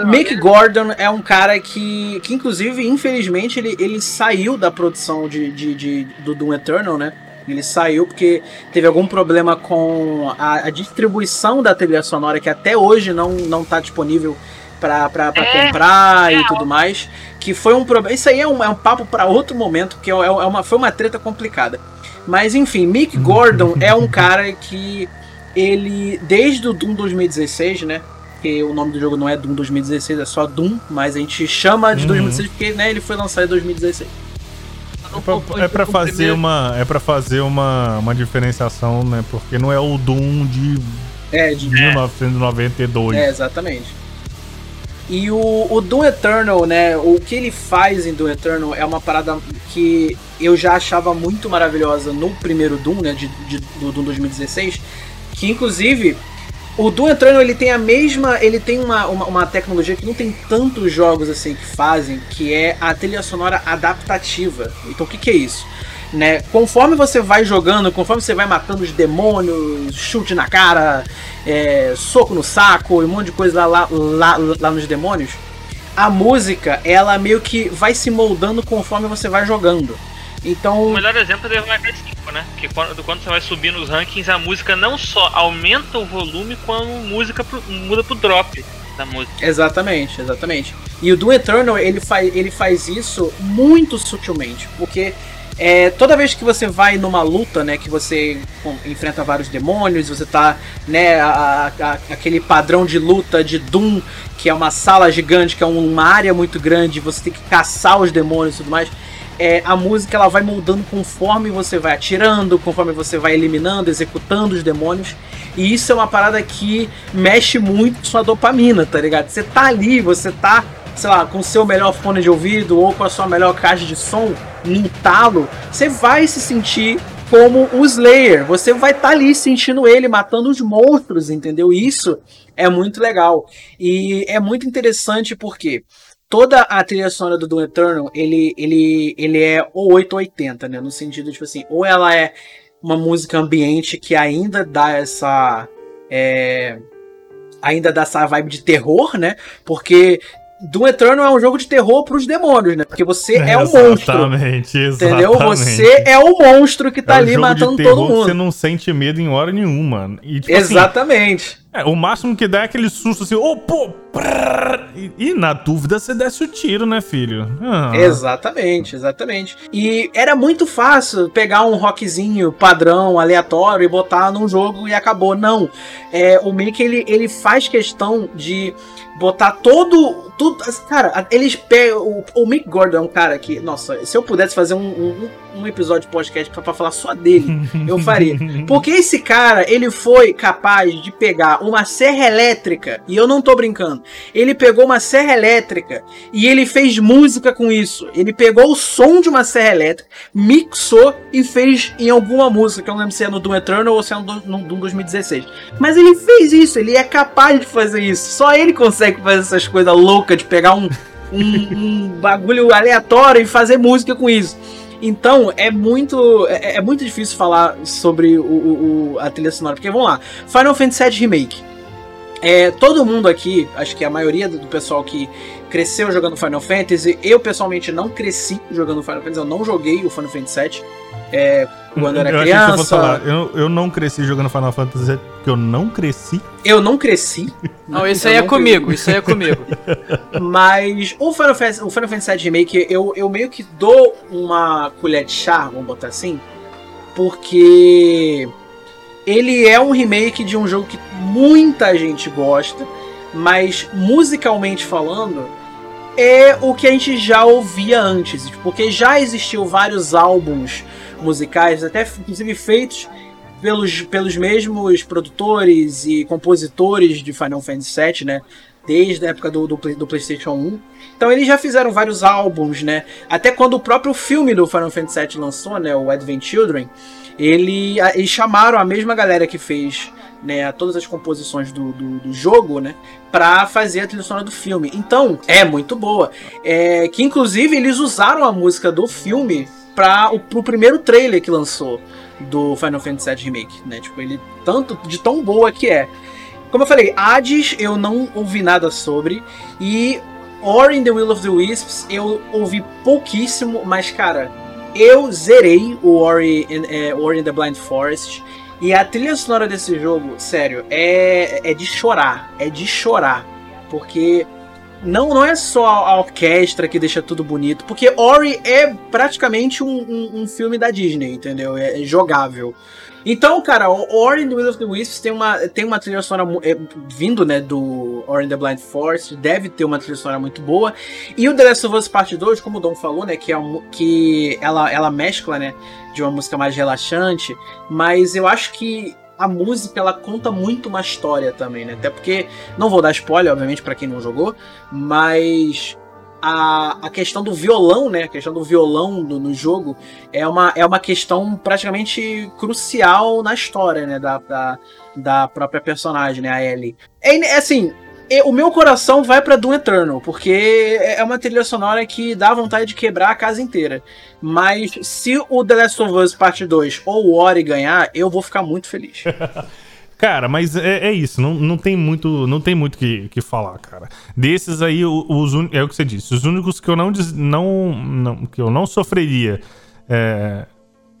Mick Gordon é um cara que, que inclusive, infelizmente, ele, ele saiu da produção de, de, de do Doom Eternal, né? Ele saiu porque teve algum problema com a, a, distribuição da trilha sonora, que até hoje não, não tá disponível para é, comprar é. e tudo mais. Que foi um problema. Isso aí é um, é um papo para outro momento, porque é, é uma, foi uma treta complicada. Mas enfim, Mick Gordon é um [laughs] cara que ele, desde o Doom 2016, né? Porque o nome do jogo não é Doom 2016, é só Doom, mas a gente chama de uhum. 2016 porque né, ele foi lançado em 2016. É pra, é pra fazer uma é para fazer uma, uma diferenciação, né? Porque não é o Doom de, é, de 1992. É, exatamente. E o, o Doom Eternal, né? O que ele faz em Doom Eternal é uma parada que eu já achava muito maravilhosa no primeiro Doom, né? De, de do Doom 2016. Que inclusive o Doom Eternal ele tem a mesma. Ele tem uma, uma, uma, tecnologia que não tem tantos jogos assim que fazem, que é a trilha sonora adaptativa. Então o que, que é isso? Né? Conforme você vai jogando, conforme você vai matando os demônios, chute na cara, é, soco no saco um monte de coisa lá, lá, lá, lá nos demônios, a música ela meio que vai se moldando conforme você vai jogando. Então. O melhor exemplo é o Mega 5, né? Que quando, quando você vai subir nos rankings, a música não só aumenta o volume, como música pro, muda pro drop da música. Exatamente, exatamente. E o Doom Eternal ele, faz, ele faz isso muito sutilmente, porque é, toda vez que você vai numa luta, né, que você enfrenta vários demônios, você tá, né, a, a, aquele padrão de luta de Doom, que é uma sala gigante, que é uma área muito grande, você tem que caçar os demônios e tudo mais é, a música ela vai moldando conforme você vai atirando, conforme você vai eliminando, executando os demônios. E isso é uma parada que mexe muito com sua dopamina, tá ligado? Você tá ali, você tá, sei lá, com o seu melhor fone de ouvido ou com a sua melhor caixa de som, num talo, você vai se sentir como o Slayer. Você vai estar tá ali sentindo ele matando os monstros, entendeu? Isso é muito legal. E é muito interessante porque toda a trilha sonora do Doom Eternal, ele, ele, ele é ou 880, né? No sentido, tipo assim, ou ela é uma música ambiente que ainda dá essa. É, ainda dá essa vibe de terror, né? Porque Doom Eternal é um jogo de terror pros demônios, né? Porque você é, é um [laughs] monstro. Exatamente, Entendeu? Você é o monstro que tá é ali matando todo mundo. Você não sente medo em hora nenhuma. E, tipo, assim, Exatamente. Assim, é, o máximo que dá é aquele susto assim, ô, oh, pô, e, e, na dúvida você desce o tiro, né, filho? Ah. Exatamente, exatamente. E era muito fácil pegar um rockzinho padrão, aleatório e botar num jogo e acabou. Não. É, o Mickey, ele, ele faz questão de botar todo. Tudo, cara, eles pegam. O, o Mick Gordon é um cara que. Nossa, se eu pudesse fazer um, um, um episódio de podcast pra, pra falar só dele, eu faria. [laughs] Porque esse cara, ele foi capaz de pegar uma serra elétrica, e eu não tô brincando. Ele pegou uma serra elétrica e ele fez música com isso. Ele pegou o som de uma serra elétrica, mixou e fez em alguma música, que eu não lembro se é no Doom Eternal ou se é no Doom 2016. Mas ele fez isso, ele é capaz de fazer isso. Só ele consegue fazer essas coisas loucas de pegar um, um, um bagulho aleatório e fazer música com isso. Então é muito é, é, muito difícil falar sobre o, o, a trilha sonora, porque vamos lá, Final Fantasy VII Remake. É, todo mundo aqui, acho que a maioria do pessoal que cresceu jogando Final Fantasy, eu pessoalmente não cresci jogando Final Fantasy, eu não joguei o Final Fantasy VII é, quando era eu criança. Falar, eu, eu não cresci jogando Final Fantasy porque eu não cresci. Eu não cresci. [laughs] Não, isso aí é comigo, isso aí é comigo. Mas o Final Fantasy, o Final Fantasy VII Remake, eu, eu meio que dou uma colher de chá, vamos botar assim, porque ele é um remake de um jogo que muita gente gosta, mas musicalmente falando, é o que a gente já ouvia antes, porque já existiu vários álbuns musicais, até inclusive feitos pelos, pelos mesmos produtores e compositores de Final Fantasy VII, né? desde a época do, do, do, PlayStation 1. Então eles já fizeram vários álbuns, né? Até quando o próprio filme do Final Fantasy VII lançou, né? O Advent Children, ele, eles chamaram a mesma galera que fez né, todas as composições do, do, do, jogo, né, pra fazer a trilha sonora do filme. Então, é muito boa. É, que inclusive eles usaram a música do filme para o pro primeiro trailer que lançou do Final Fantasy VII Remake, né? Tipo, ele tanto de tão boa que é. Como eu falei, Hades eu não ouvi nada sobre e Ori in the Will of the Wisps eu ouvi pouquíssimo, mas cara, eu zerei o Ori in, é, Ori the Blind Forest e a trilha sonora desse jogo, sério, é, é de chorar, é de chorar, porque não, não é só a orquestra que deixa tudo bonito, porque Ori é praticamente um, um, um filme da Disney, entendeu? É, é jogável. Então, cara, Ori and the Will of the Wisps tem uma, tem uma trilha sonora é, vindo, né, do Ori and the Blind Forest, deve ter uma trilha sonora muito boa. E o The Last of Us Part 2, como o Dom falou, né, que, é um, que ela, ela mescla, né, de uma música mais relaxante, mas eu acho que a música ela conta muito uma história também, né? Até porque não vou dar spoiler, obviamente, para quem não jogou, mas a, a questão do violão, né? A questão do violão do, no jogo é uma, é uma questão praticamente crucial na história, né? Da, da, da própria personagem, né? A Ellie. É, é o meu coração vai para Doom Eternal, porque é uma trilha sonora que dá vontade de quebrar a casa inteira. Mas se o The Last of Us Parte 2 ou o Ori ganhar, eu vou ficar muito feliz. [laughs] Cara, mas é, é, isso, não, não tem muito não tem muito que, que falar, cara. Desses aí, os, é o que você disse, os únicos que eu não, não, não que eu não sofreria, é,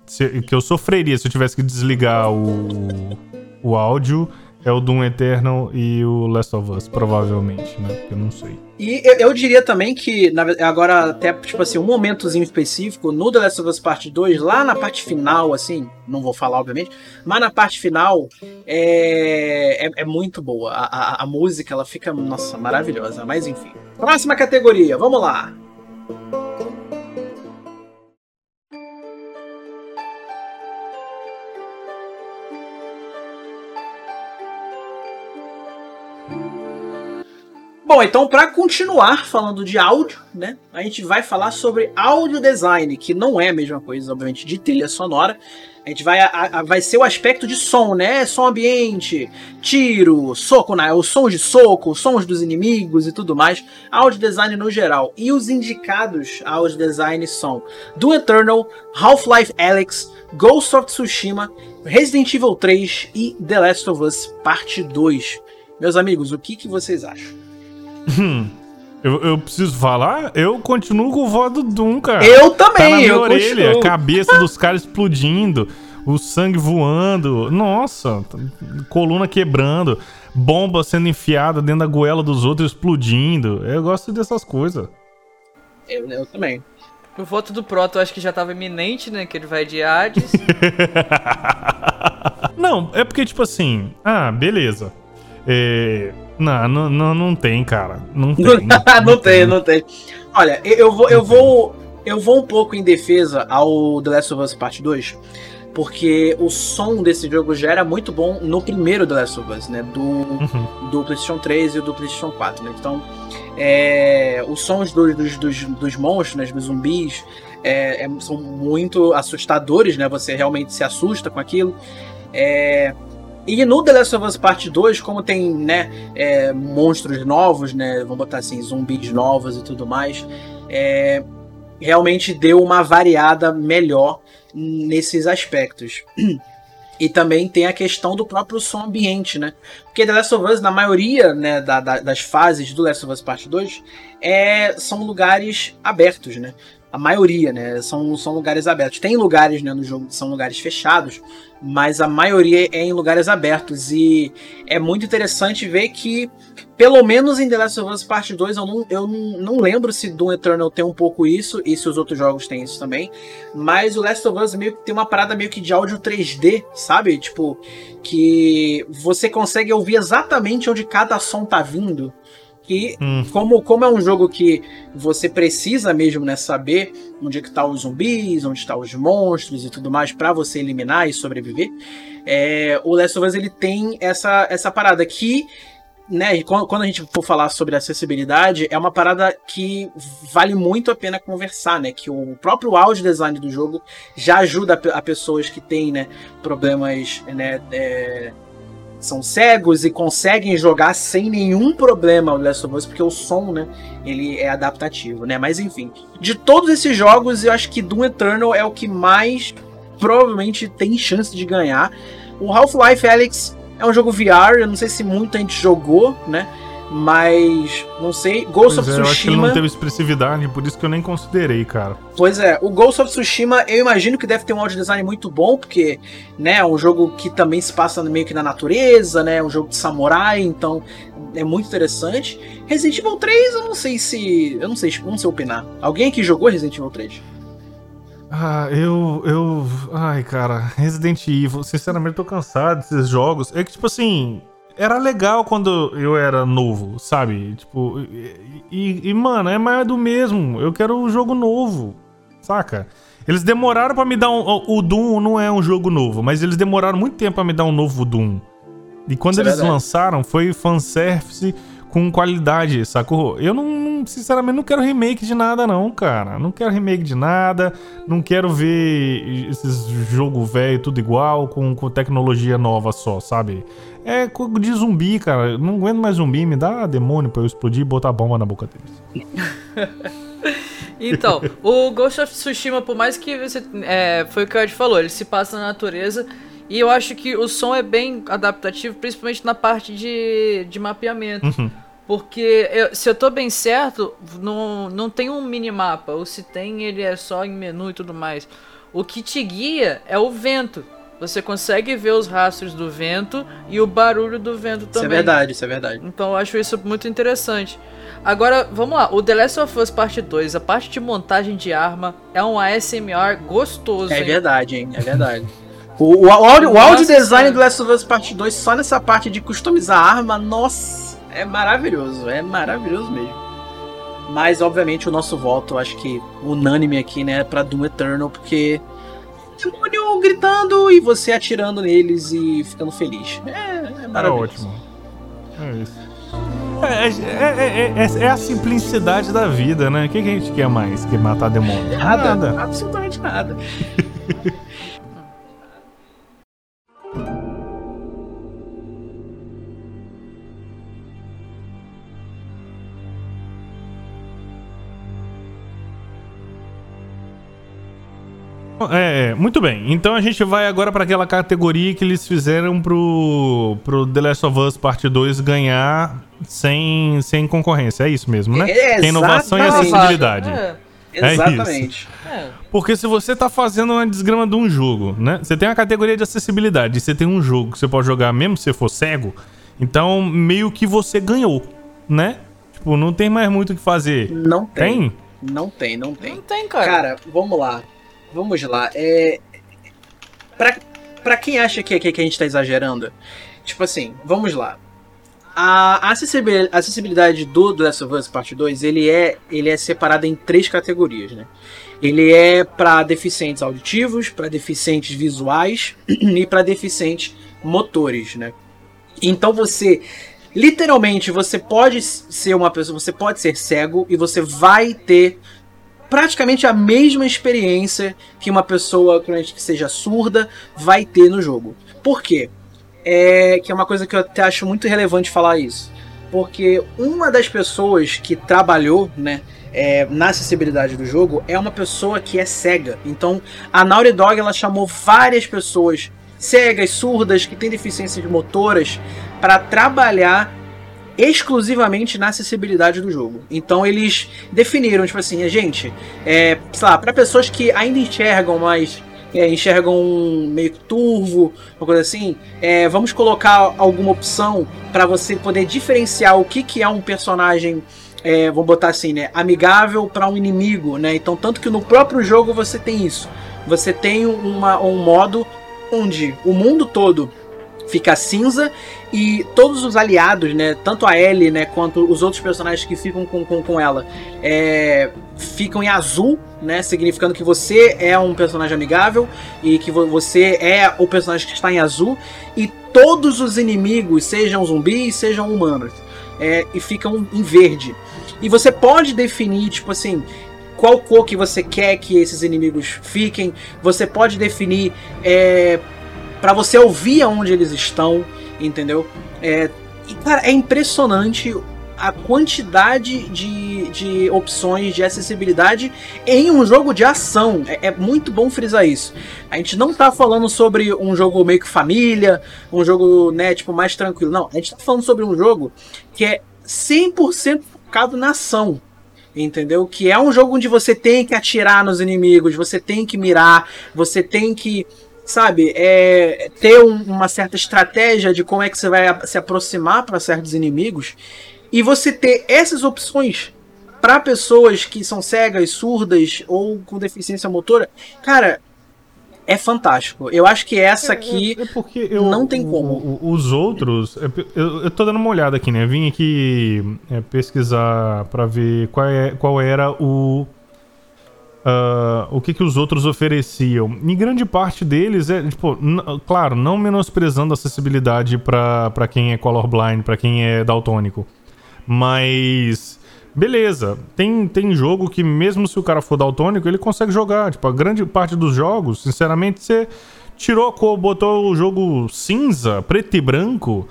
se, que eu sofreria se eu tivesse que desligar o, o áudio é o Doom Eternal e o Last of Us, provavelmente, né? Porque eu não sei. E eu, eu diria também que, na, agora, até, tipo assim, um momentozinho específico, no The Last of Us Part 2, lá na parte final, assim, não vou falar, obviamente, mas na parte final, é, é, é muito boa. A, a, a música, ela fica, nossa, maravilhosa. Mas enfim. Próxima categoria, vamos lá. Bom, então para continuar falando de áudio, né, a gente vai falar sobre áudio design, que não é a mesma coisa, obviamente, de trilha sonora. A gente vai, a, a, vai ser o aspecto de som, né? Som ambiente, tiro, soco, né? os sons de soco, os sons dos inimigos e tudo mais. Áudio design no geral. E os indicados áudio design são Do Eternal, Half-Life Alyx, Ghost of Tsushima, Resident Evil 3 e The Last of Us Parte 2. Meus amigos, o que, que vocês acham? Hum. Eu, eu, preciso falar? Eu continuo com o voto do Doom, cara. Eu também, tá na minha eu orelha, continuo. cabeça dos caras explodindo, o sangue voando. Nossa, coluna quebrando, bomba sendo enfiada dentro da goela dos outros explodindo. Eu gosto dessas coisas. Eu, eu também. O voto do Proto eu acho que já tava iminente, né? Que ele vai de Hades. [laughs] não, é porque, tipo assim, ah, beleza. É, não, não, não, não tem, cara. Não [laughs] tem. não, não, [laughs] tem, não tem. Olha, eu vou, eu vou, eu vou um pouco em defesa ao The Last of Us Part 2, porque o som desse jogo já era muito bom no primeiro The Last of Us, né? Do, uhum. do PlayStation 3 e do PlayStation 4, né? Então, é, os sons dos, dos, dos, dos monstros, né, dos zumbis, é, é, são muito assustadores, né? Você realmente se assusta com aquilo. É, e no The Last of Us Part 2, como tem, né, é, monstros novos, né, vamos botar assim, zumbis novos e tudo mais, é, realmente deu uma variada melhor nesses aspectos. [clears throat] E também tem a questão do próprio som ambiente, né? Porque The Last of Us, na maioria né, da, da, das fases do Last of Us Part 2, é, são lugares abertos, né? A maioria, né? São, são lugares abertos. Tem lugares né, no jogo que são lugares fechados, mas a maioria é em lugares abertos. E é muito interessante ver que, pelo menos em The Last of Us Part 2, eu não, eu não lembro se Doom Eternal tem um pouco isso, e se os outros jogos têm isso também. Mas o Last of Us meio que tem uma parada meio que de áudio 3D, sabe? Tipo, que você consegue ouvir exatamente onde cada som tá vindo. E hum. como, como é um jogo que você precisa mesmo né, saber onde é que tá os zumbis, onde estão tá os monstros e tudo mais para você eliminar e sobreviver, é, o Last of Us ele tem essa, essa parada que né, quando a gente for falar sobre acessibilidade, é uma parada que vale muito a pena conversar, né? Que o próprio audio design do jogo já ajuda a, pessoas que têm, né, problemas, né, é, são cegos e conseguem jogar sem nenhum problema o Last of Us, porque o som, né, ele é adaptativo, né? Mas enfim, de todos esses jogos, eu acho que Doom Eternal é o que mais provavelmente tem chance de ganhar. O Half-Life Alyx é um jogo VR, eu não sei se muita gente jogou, né? Mas, não sei, Ghost pois of é, Tsushima. Eu acho que ele não teve expressividade, por isso que eu nem considerei, cara. Pois é, o Ghost of Tsushima eu imagino que deve ter um audio design muito bom, porque, né, é um jogo que também se passa meio que na natureza, né? É um jogo de samurai, então é muito interessante. Resident Evil 3, eu não sei se. Eu não sei, não sei opinar. Alguém aqui jogou Resident Evil 3? Ah, eu. eu. Ai, cara, Resident Evil, sinceramente, tô cansado desses jogos. É que, tipo assim. Era legal quando eu era novo, sabe? Tipo. E, e mano, é mais do mesmo. Eu quero um jogo novo, saca? Eles demoraram para me dar um. O Doom não é um jogo novo, mas eles demoraram muito tempo para me dar um novo Doom. E quando Isso é eles é lançaram, foi fanservice com qualidade, sacou? Eu não, sinceramente, não quero remake de nada, não, cara. Não quero remake de nada. Não quero ver esses jogo velho tudo igual, com, com tecnologia nova só, sabe? É de zumbi, cara. Não aguento mais zumbi. Me dá demônio pra eu explodir e botar bomba na boca deles. [laughs] então, o Ghost of Tsushima, por mais que você. É, foi o que o Ed falou, ele se passa na natureza. E eu acho que o som é bem adaptativo, principalmente na parte de, de mapeamento. Uhum. Porque eu, se eu tô bem certo, não, não tem um minimapa. Ou se tem, ele é só em menu e tudo mais. O que te guia é o vento. Você consegue ver os rastros do vento e o barulho do vento também. Isso é verdade, isso é verdade. Então eu acho isso muito interessante. Agora, vamos lá. O The Last of Us Parte 2, a parte de montagem de arma é um ASMR gostoso. É hein? verdade, hein? É verdade. o, o, áudio, o áudio design do Last of Us Parte 2, só nessa parte de customizar a arma, nossa é maravilhoso, é maravilhoso mesmo. Mas, obviamente, o nosso voto, acho que unânime aqui, né, pra Doom Eternal, porque demônio gritando e você atirando neles e ficando feliz. É, é maravilhoso. É ótimo. É isso. É, é, é, é, a simplicidade da vida, né? O que, que a gente quer mais que matar demônio? Nada, nada. absolutamente nada. [laughs] É, é, muito bem. Então a gente vai agora para aquela categoria que eles fizeram pro, pro The Last of Us Parte 2 ganhar sem, sem concorrência. É isso mesmo, né? É, Tem inovação e acessibilidade. É. É Exatamente. É. Porque se você tá fazendo uma desgrama de um jogo, né? Você tem a categoria de acessibilidade, você tem um jogo que você pode jogar mesmo se você for cego, então meio que você ganhou, né? Tipo, não tem mais muito o que fazer. Não tem. tem? Não tem, não tem. Não tem, cara. Cara, vamos lá. Vamos lá. É. Pra, pra quem acha que, que, que a gente tá exagerando, tipo assim, vamos lá. A acessibilidade do The Last of Us Part 2, ele é, ele é separado em três categorias, né? Ele é para deficientes auditivos, para deficientes visuais [clears throat] e para deficientes motores, né? Então você literalmente você pode ser uma pessoa, você pode ser cego e você vai ter praticamente a mesma experiência que uma pessoa que seja surda vai ter no jogo. Por quê? É, que é uma coisa que eu até acho muito relevante falar isso. Porque uma das pessoas que trabalhou né, é, na acessibilidade do jogo é uma pessoa que é cega. Então a Naughty Dog ela chamou várias pessoas cegas, surdas, que têm deficiências motoras para trabalhar exclusivamente na acessibilidade do jogo. Então eles definiram, tipo assim, gente, é, sei lá, para pessoas que ainda enxergam, mas é, enxergam meio turvo, uma coisa assim, é, vamos colocar alguma opção para você poder diferenciar o que, que é um personagem. É, vamos botar assim, né? Amigável para um inimigo, né? Então, tanto que no próprio jogo você tem isso. Você tem uma, um modo onde o mundo todo fica cinza e todos os aliados, né, tanto a Ellie, né, quanto os outros personagens que ficam com, com, com ela, é, ficam em azul, né? Significando que você é um personagem amigável e que você é o personagem que está em azul. E todos os inimigos, sejam zumbis, sejam humanos, é, e ficam em verde. E você pode definir, tipo assim, qual cor que você quer que esses inimigos fiquem. Você pode definir é, para você ouvir aonde eles estão, entendeu? É, e, cara, é impressionante a quantidade de, de opções de acessibilidade em um jogo de ação. É, é, muito bom frisar isso. A gente não tá falando sobre um jogo meio que família, um jogo, né, tipo, mais tranquilo. Não, a gente tá falando sobre um jogo que é 100% focado na ação. Entendeu? Que é um jogo onde você tem que atirar nos inimigos, você tem que mirar, você tem que sabe, é, ter um, uma certa estratégia de como é que você vai se aproximar para certos inimigos e você ter essas opções para pessoas que são cegas, surdas ou com deficiência motora, cara, é fantástico. Eu acho que essa é, aqui é, é porque eu, não tem como. os outros, é, eu, eu tô dando uma olhada aqui, né? Vim aqui é, pesquisar para ver qual, é, qual era o Uh, o que, que os outros ofereciam. E grande parte deles é, tipo, claro, não menosprezando a acessibilidade para quem é colorblind, para quem é daltônico. Mas. Beleza, tem, tem jogo que, mesmo se o cara for daltônico, ele consegue jogar. Tipo, a grande parte dos jogos, sinceramente, você tirou a cor, botou o jogo cinza, preto e branco.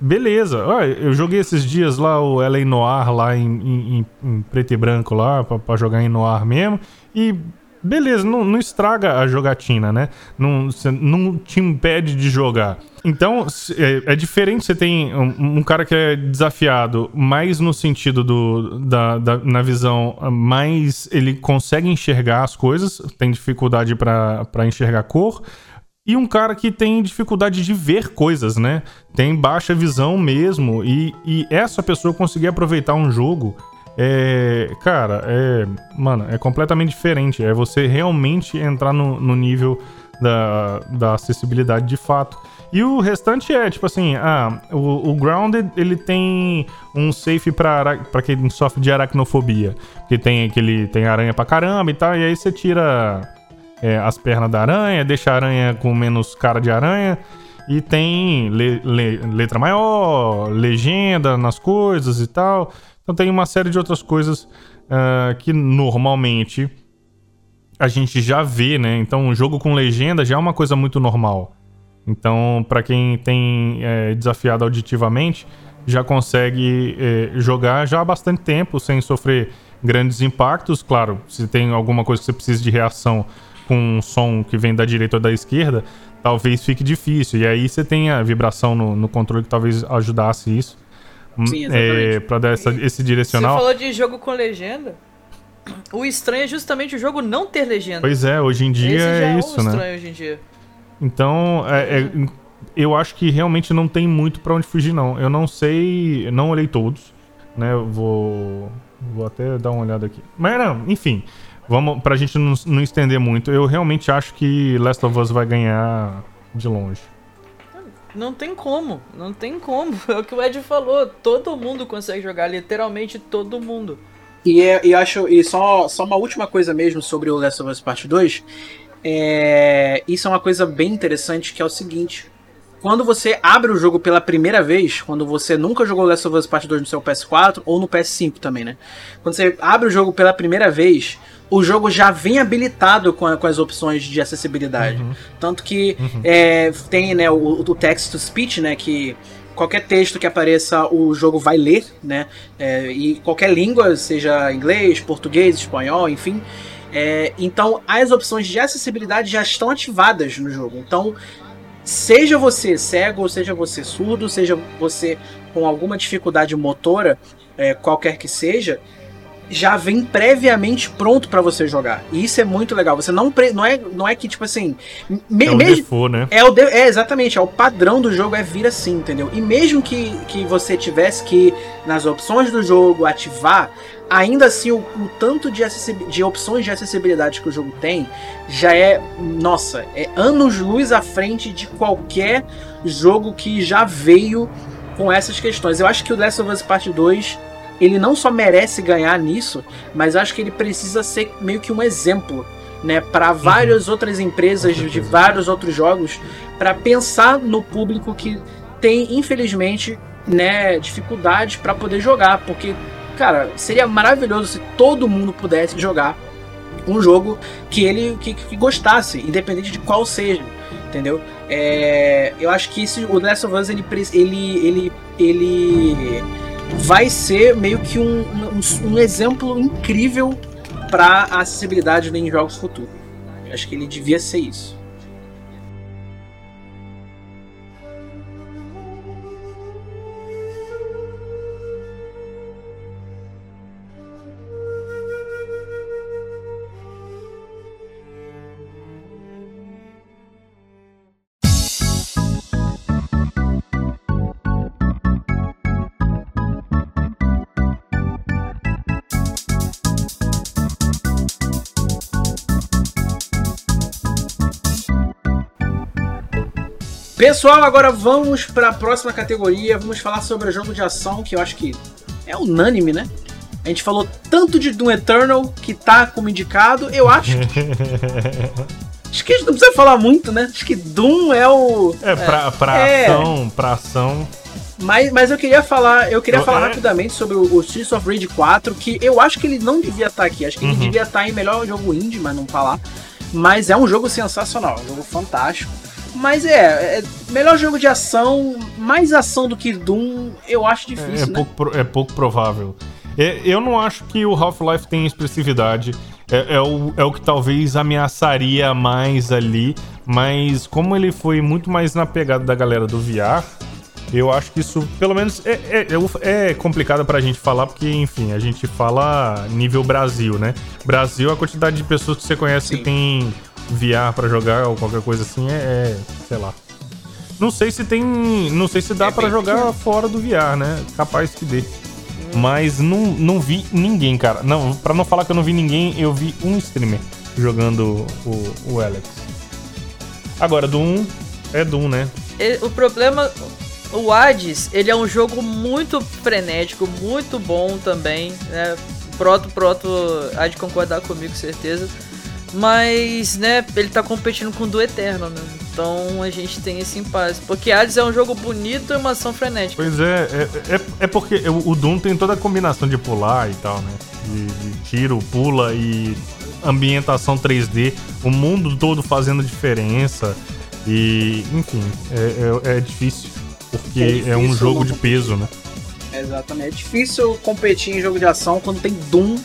Beleza, eu joguei esses dias lá o LA Noir lá em, em, em preto e branco lá, pra, pra, jogar em Noir mesmo. E beleza, não, não estraga a jogatina, né? Não, não te impede de jogar. Então, é, é diferente você tem um, um, cara que é desafiado mais no sentido do, da, da, na visão, mais ele consegue enxergar as coisas, tem dificuldade para enxergar cor, e um cara que tem dificuldade de ver coisas, né? Tem baixa visão mesmo, e, e essa pessoa conseguir aproveitar um jogo é, cara, é, mano, é completamente diferente. É você realmente entrar no, no nível da, da acessibilidade de fato. E o restante é, tipo assim, ah, o, o Grounded, ele tem um safe pra, pra quem sofre de aracnofobia. Que tem aquele, tem aranha pra caramba e tal, e aí você tira é, as pernas da aranha, deixa a aranha com menos cara de aranha. E tem le, le, letra maior, legenda nas coisas e tal. Então tem uma série de outras coisas uh, que normalmente a gente já vê, né? Então um jogo com legenda já é uma coisa muito normal. Então, para quem tem é, desafiado auditivamente, já consegue é, jogar já há bastante tempo sem sofrer grandes impactos. Claro, se tem alguma coisa que você precisa de reação com um som que vem da direita ou da esquerda, talvez fique difícil. E aí você tem a vibração no, no controle que talvez ajudasse isso. Sim, é, pra dar essa, esse direcional. Você falou de jogo com legenda. O estranho é justamente o jogo não ter legenda. Pois é, hoje em dia é, é isso, né? estranho hoje em dia. Então, é, é, eu acho que realmente não tem muito para onde fugir, não. Eu não sei, não olhei todos, né? Vou, vou até dar uma olhada aqui. Mas não, enfim, vamos pra gente não, não estender muito. Eu realmente acho que Last of Us vai ganhar de longe. Não tem como, não tem como. [laughs] É o que o Ed falou, todo mundo consegue jogar, literalmente todo mundo. E, é, e acho, e só, só uma última coisa mesmo sobre o Last of Us Part 2. É, isso é uma coisa bem interessante que é o seguinte. Quando você abre o jogo pela primeira vez, quando você nunca jogou Last of Us Part 2 no seu PS4 ou no PS5 também, né? Quando você abre o jogo pela primeira vez, o jogo já vem habilitado com, a, com as opções de acessibilidade. Uhum. Tanto que uhum. é, tem né, o, o text to speech, né? Que qualquer texto que apareça o jogo vai ler, né? É, e qualquer língua, seja inglês, português, espanhol, enfim. É, então as opções de acessibilidade já estão ativadas no jogo. Então, seja você cego, seja você surdo, seja você com alguma dificuldade motora, é, qualquer que seja, já vem previamente pronto para você jogar. E isso é muito legal. Você não não é não é que tipo assim, me, é o mesmo, default, né? É o de, é exatamente, é o padrão do jogo é vir assim, entendeu? E mesmo que, que você tivesse que nas opções do jogo ativar, ainda assim o, o tanto de, de opções de acessibilidade que o jogo tem já é, nossa, é anos luz à frente de qualquer jogo que já veio com essas questões. Eu acho que o Last of Us Part 2 ele não só merece ganhar nisso, mas acho que ele precisa ser meio que um exemplo, né, para uhum. várias outras empresas de vários outros jogos, para pensar no público que tem, infelizmente, né, dificuldades para poder jogar, porque cara, seria maravilhoso se todo mundo pudesse jogar um jogo que ele que, que gostasse, independente de qual seja, entendeu? É, eu acho que isso, o Last of Us ele, ele, ele, ele vai ser meio que um, um, um exemplo incrível para acessibilidade em jogos futuros. Acho que ele devia ser isso. Pessoal, agora vamos para a próxima categoria. Vamos falar sobre o jogo de ação, que eu acho que é unânime, né? A gente falou tanto de Doom Eternal, que tá como indicado. Eu acho que. [laughs] acho que a gente não precisa falar muito, né? Acho que Doom é o. É, pra, pra é... ação, pra ação. Mas, mas eu queria falar, eu queria eu, falar é... rapidamente sobre o, o Streets of Rage 4, que eu acho que ele não devia estar tá aqui. Acho que uhum. ele devia estar tá em melhor jogo indie, mas não tá lá. Mas é um jogo sensacional, um jogo fantástico. Mas é, é, melhor jogo de ação, mais ação do que Doom, eu acho difícil, é, é né? pouco, é pouco provável. É, eu não acho que o Half-Life tenha expressividade. É, é, o, é o que talvez ameaçaria mais ali. Mas como ele foi muito mais na pegada da galera do VR, eu acho que isso, pelo menos, é, é, é, é complicado pra gente falar, porque, enfim, a gente fala nível Brasil, né? Brasil, a quantidade de pessoas que você conhece Sim. que tem VR para jogar ou qualquer coisa assim é, é, sei lá. Não sei se tem, não sei se dá é para jogar pequeno. fora do VR, né? Capaz que dê. Mas não, não vi ninguém, cara. Não, para não falar que eu não vi ninguém, eu vi um streamer jogando o, o Alex. Agora, Doom é Doom, né? O problema, o Hades, ele é um jogo muito frenético, muito bom também, né? Proto, Proto há de concordar comigo, certeza. Mas, né, ele tá competindo com o do Eterno, né? Então a gente tem esse impasse. Porque Hades é um jogo bonito e uma ação frenética. Pois é, é, é, é porque o Doom tem toda a combinação de pular e tal, né? De, de tiro, pula e ambientação 3D, o mundo todo fazendo diferença. E, enfim, é, é, é difícil. Porque é, difícil, é um jogo de peso, né? Exatamente. É difícil competir em jogo de ação quando tem Doom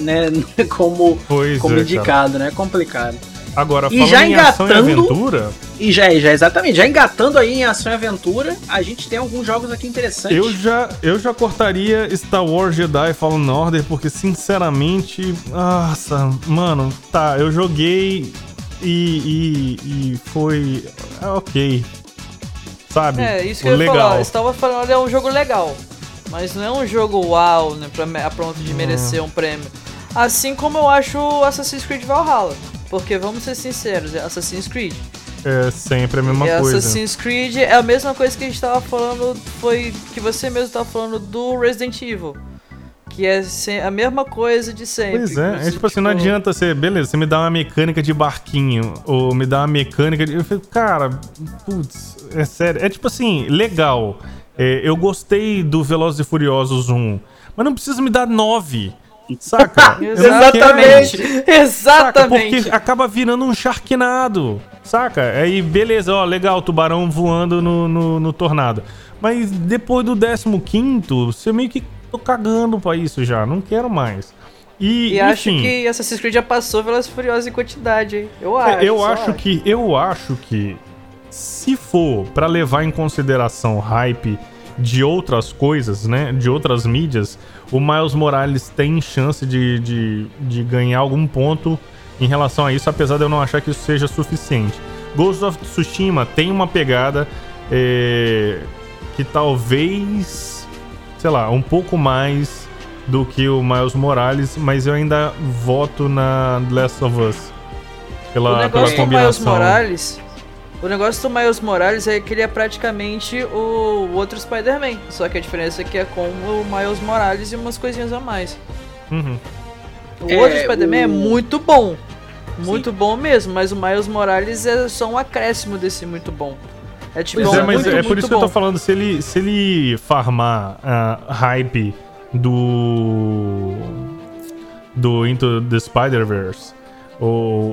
né, [laughs] como, como é, indicado, cara. né? É complicado. Agora, e já engatando, em aventura. E já, já, exatamente, já engatando aí em ação e aventura, a gente tem alguns jogos aqui interessantes. Eu já, eu já cortaria Star Wars Jedi Fallen Order, porque sinceramente. Nossa, mano, tá, eu joguei e, e, e foi. Ah, ok. Sabe? É, isso que eu legal. ia falar. Star Wars Fallen Order é um jogo legal. Mas não é um jogo uau, né? Pra, a ponto de merecer hum. um prêmio. Assim como eu acho Assassin's Creed Valhalla. Porque vamos ser sinceros, é Assassin's Creed. É sempre a mesma e coisa. Assassin's Creed é a mesma coisa que a gente tava falando, foi que você mesmo tava falando do Resident Evil. Que é a mesma coisa de sempre. Pois é, é tipo assim, não adianta você, beleza, você me dá uma mecânica de barquinho, ou me dá uma mecânica de. Eu falei, cara, putz, é sério. É tipo assim, legal. É, eu gostei do Velozes e Furiosos 1, mas não precisa me dar 9. Saca? [laughs] Exatamente. Exatamente. Saca? Porque acaba virando um charquinado. Saca? Aí, beleza, ó, legal, tubarão voando no, no, no tornado. Mas depois do 15, você meio que tô cagando pra isso já. Não quero mais. E, e acho que Assassin's Creed já passou pelas furiosas em quantidade, hein? Eu é, acho. Eu acho, acho que. Eu acho que. Se for para levar em consideração hype de outras coisas, né? De outras mídias, o Miles Morales tem chance de, de, de ganhar algum ponto em relação a isso, apesar de eu não achar que isso seja suficiente. Ghost of Tsushima tem uma pegada é, que talvez, sei lá, um pouco mais do que o Miles Morales, mas eu ainda voto na Last of Us. Pela, o negócio pela combinação. Miles Morales O negócio do Miles Morales é que ele é praticamente o outro Spider-Man. Só que a diferença é que é com o Miles Morales e umas coisinhas a mais. Uhum. O é, outro Spider-Man o... é muito bom. Muito Sim. bom mesmo, mas o Miles Morales é só um acréscimo desse muito bom. É tipo, pois é, mas muito, é por isso bom. que eu tô falando, se ele, se ele farmar uh, hype do. do Into the Spider-Verse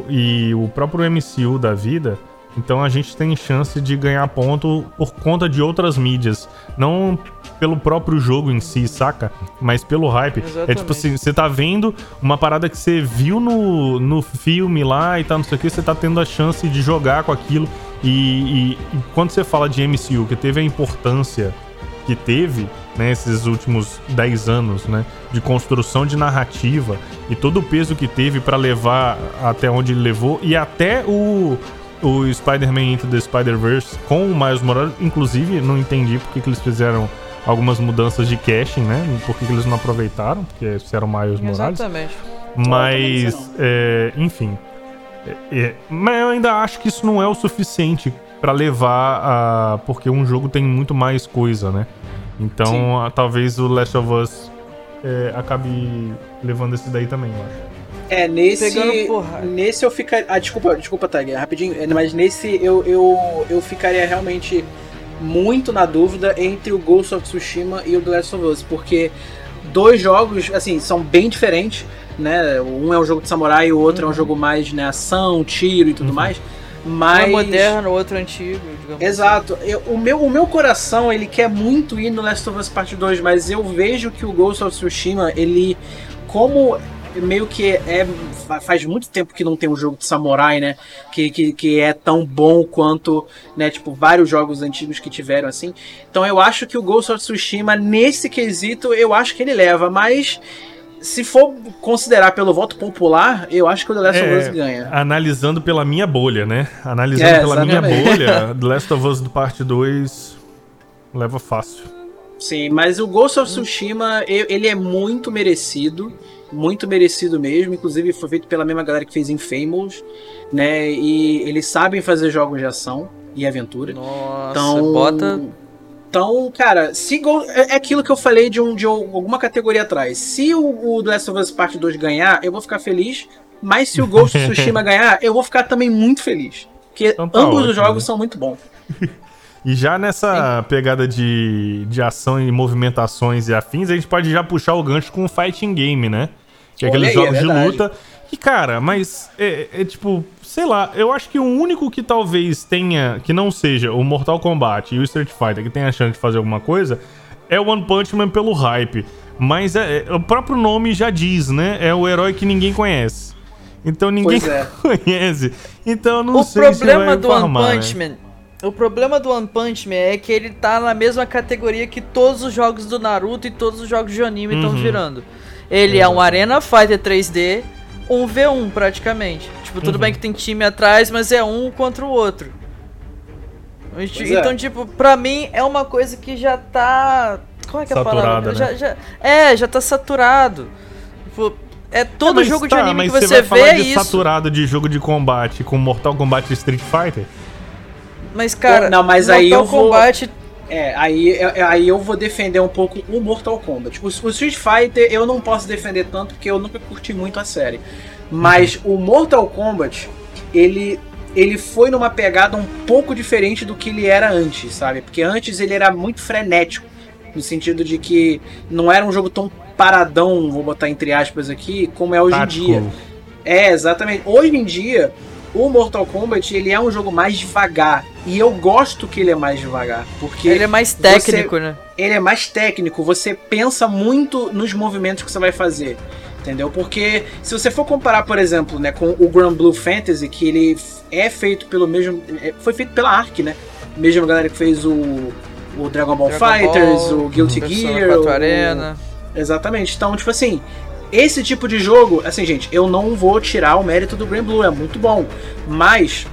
e o próprio MCU da vida, então a gente tem chance de ganhar ponto por conta de outras mídias. Não pelo próprio jogo em si, saca? Mas pelo hype. Exatamente. É tipo assim, você tá vendo uma parada que você viu no, no filme lá e tal, não sei o que, você tá tendo a chance de jogar com aquilo. E, e, e quando você fala de MCU, que teve a importância que teve, né, esses últimos 10 anos, né, de construção de narrativa e todo o peso que teve para levar até onde ele levou e até o o Spider-Man Into the Spider-Verse com o Miles Morales, inclusive não entendi porque que eles fizeram algumas mudanças de caching, né? Por que eles não aproveitaram, porque fizeram Miles Morales. Exatamente. Mas, é, enfim, é, é, mas eu ainda acho que isso não é o suficiente para levar a. Porque um jogo tem muito mais coisa, né? Então, a, talvez o Last of Us é, acabe levando esse daí também, eu acho. É, nesse. Nesse eu ficaria. Ah, desculpa, desculpa, Tag, rapidinho. É, mas nesse eu, eu, eu ficaria realmente muito na dúvida entre o Ghost of Tsushima e o The Last of Us, porque dois jogos, assim, são bem diferentes né? Um é um jogo de samurai, o outro uhum. é um uhum. jogo mais né, ação, tiro e tudo uhum. mais. Mas... Um é moderno, o outro é antigo. Assim. Exato. Assim. Eu, o, meu, o meu coração, ele quer muito ir no Last of Us Part 2, mas eu vejo que o Ghost of Tsushima, ele... Como meio que é faz muito tempo que não tem um jogo de samurai, né? Que, que, que é tão bom quanto, né? Tipo, vários jogos antigos que tiveram assim. Então eu acho que o Ghost of Tsushima, nesse quesito, eu acho que ele leva, mas se for considerar pelo voto popular, eu acho que o The Last é, of Us ganha. Analisando pela minha bolha, né? Analisando é, pela minha bolha, [laughs] The Last of Us do parte 2 leva fácil. Sim, mas o Ghost of Tsushima, ele é muito merecido. Muito merecido mesmo. Inclusive, foi feito pela mesma galera que fez Infamous, né? E eles sabem fazer jogos de ação e aventura. Nossa, então, bota então, cara, se é, é aquilo que eu falei de, um, de alguma categoria atrás. Se o, o The Last of Us Part 2 ganhar, eu vou ficar feliz. Mas se o Ghost of [laughs] Tsushima ganhar, eu vou ficar também muito feliz. Porque então tá ambos ótimo, os jogos né? são muito bons. [laughs] E já nessa Sim. pegada de, de ação e movimentações e afins, a gente pode já puxar o gancho com o fighting game, né? Que é aqueles jogos é de luta. E, cara, mas é, é, tipo, sei lá, eu acho que o único que talvez tenha, que não seja o Mortal Kombat e o Street Fighter, que tenha a chance de fazer alguma coisa, é o One Punch Man pelo hype. Mas é, é, o próprio nome já diz, né? É o herói que ninguém conhece. Então ninguém é. [laughs] conhece. Então eu não o sei se O problema do One Punch né? O problema do One Punch Man é que ele tá na mesma categoria que todos os jogos do Naruto e todos os jogos de anime estão uhum. virando. Ele é um Arena Fighter 3D, um V1 praticamente. Tipo, tudo uhum. bem que tem time atrás, mas é um contra o outro. Pois então, é. tipo, pra mim é uma coisa que já tá. Qual é que é a palavra? Né? Já, já, é, já tá saturado. Tipo, é todo é, jogo tá, de anime que você, você vê é isso. saturado de jogo de combate com Mortal Kombat e Street Fighter? Mas, cara, não, mas Mortal aí eu Kombat vou... É, aí, é, aí eu vou defender um pouco o Mortal Kombat. O, o Street Fighter eu não posso defender tanto porque eu nunca curti muito a série. Mas o Mortal Kombat, ele ele foi numa pegada um pouco diferente do que ele era antes, sabe? Porque antes ele era muito frenético, no sentido de que não era um jogo tão paradão, vou botar entre aspas aqui, como é hoje Tático. em dia. É, exatamente. Hoje em dia, o Mortal Kombat ele é um jogo mais devagar. E eu gosto que ele é mais devagar. Porque. Ele é mais técnico, você, né? Ele é mais técnico. Você pensa muito nos movimentos que você vai fazer. Entendeu? Porque se você for comparar, por exemplo, né, com o Grand Blue Fantasy, que ele é feito pelo mesmo. É, foi feito pela Ark, né? Mesmo galera que fez o, o Dragon Ball Dragon Fighters, Ball, o Guilty Gear. O, Arena. Exatamente. Então, tipo assim, esse tipo de jogo, assim, gente, eu não vou tirar o mérito do Grand Blue, é muito bom. Mas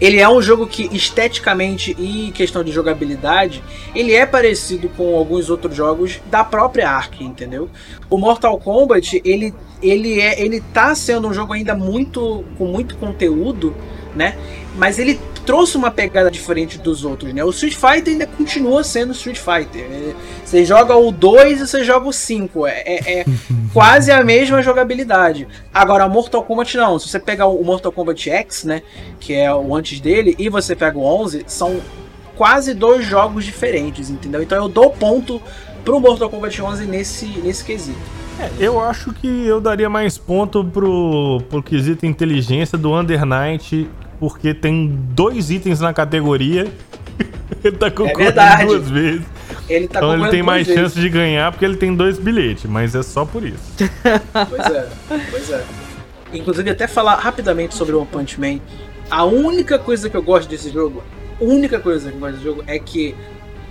ele é um jogo que esteticamente e questão de jogabilidade, ele é parecido com alguns outros jogos da própria Ark, entendeu? O Mortal Kombat, ele ele é, ele tá sendo um jogo ainda muito com muito conteúdo, né? Mas ele trouxe uma pegada diferente dos outros, né? O Street Fighter ainda continua sendo Street Fighter. É, você joga o 2 e você joga o 5. É, é, é [laughs] quase a mesma jogabilidade. Agora, Mortal Kombat não. Se você pegar o Mortal Kombat X, né? Que é o antes dele, e você pega o 11, são quase dois jogos diferentes, entendeu? Então eu dou ponto pro Mortal Kombat 11 nesse, nesse quesito. É, eu acho que eu daria mais ponto pro, pro quesito inteligência do Under Night porque tem dois itens na categoria. [laughs] ele tá concorrendo é duas vezes. Ele tá então ele tem mais vezes. chance de ganhar porque ele tem dois bilhetes, mas é só por isso. pois é, pois é. Inclusive, até falar rapidamente sobre o One Punch Man. A única coisa que eu gosto desse jogo, a única coisa que eu gosto desse jogo é que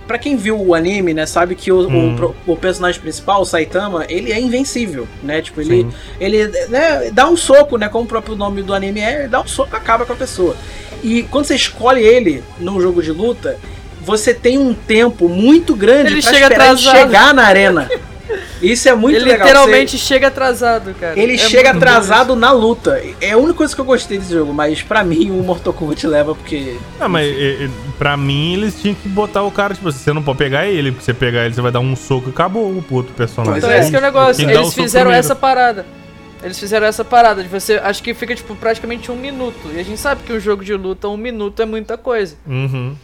Pra quem viu o anime, né, sabe que o, hum. o, o, personagem principal, o Saitama, ele é invencível, né? Tipo, ele, ele né, dá um soco, né? Como o próprio nome do anime é, ele dá um soco e acaba com a pessoa. E quando você escolhe ele num jogo de luta, você tem um tempo muito grande ele pra chega esperar ele chegar na arena. [laughs] Isso é muito ele legal. Ele literalmente você... chega atrasado, cara. Ele é chega atrasado na luta. É a única coisa que eu gostei desse jogo, mas pra mim o Mortal Kombat leva porque. Ah, mas e, pra mim eles tinham que botar o cara, tipo, você não pode pegar ele, porque você pegar ele, você vai dar um soco e acabou o outro personagem. Então, esse que é o negócio. Eles fizeram essa parada. Eles fizeram essa parada de você. Acho que fica, tipo, praticamente um minuto. E a gente sabe que um jogo de luta, um minuto é muita coisa. Uhum.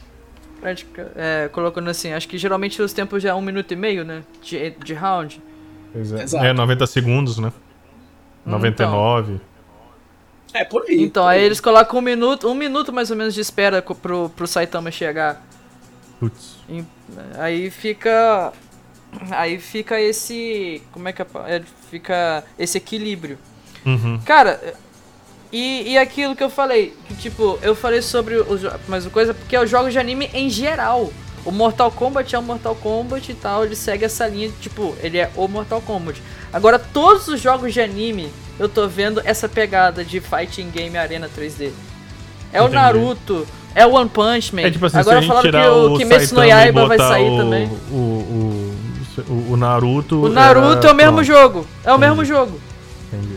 É, colocando assim, acho que geralmente os tempos já é um minuto e meio, né? De, de round. Exato. É, 90 segundos, né? 99. Então, é por aí. Então, por aí, aí, eles colocam um minuto, um minuto mais ou menos de espera pro, pro Saitama chegar. Putz. Aí fica. Aí fica esse. Como é que é? é? Fica esse equilíbrio. Uhum. Cara, e, e aquilo que eu falei, que tipo, eu falei sobre os mas coisa porque é os jogos de anime em geral. O Mortal Kombat é o Mortal Kombat e tal, ele segue essa linha, tipo, ele é o Mortal Kombat. Agora, todos os jogos de anime, eu tô vendo essa pegada de fighting game arena 3D. É Entendi. o Naruto, é o One Punch Man. É, tipo assim, Agora falaram que o Kimetsu no Yaiba vai sair o, também. O, o, o, Naruto. O Naruto é o mesmo jogo. É o Entendi. mesmo jogo. Entendi.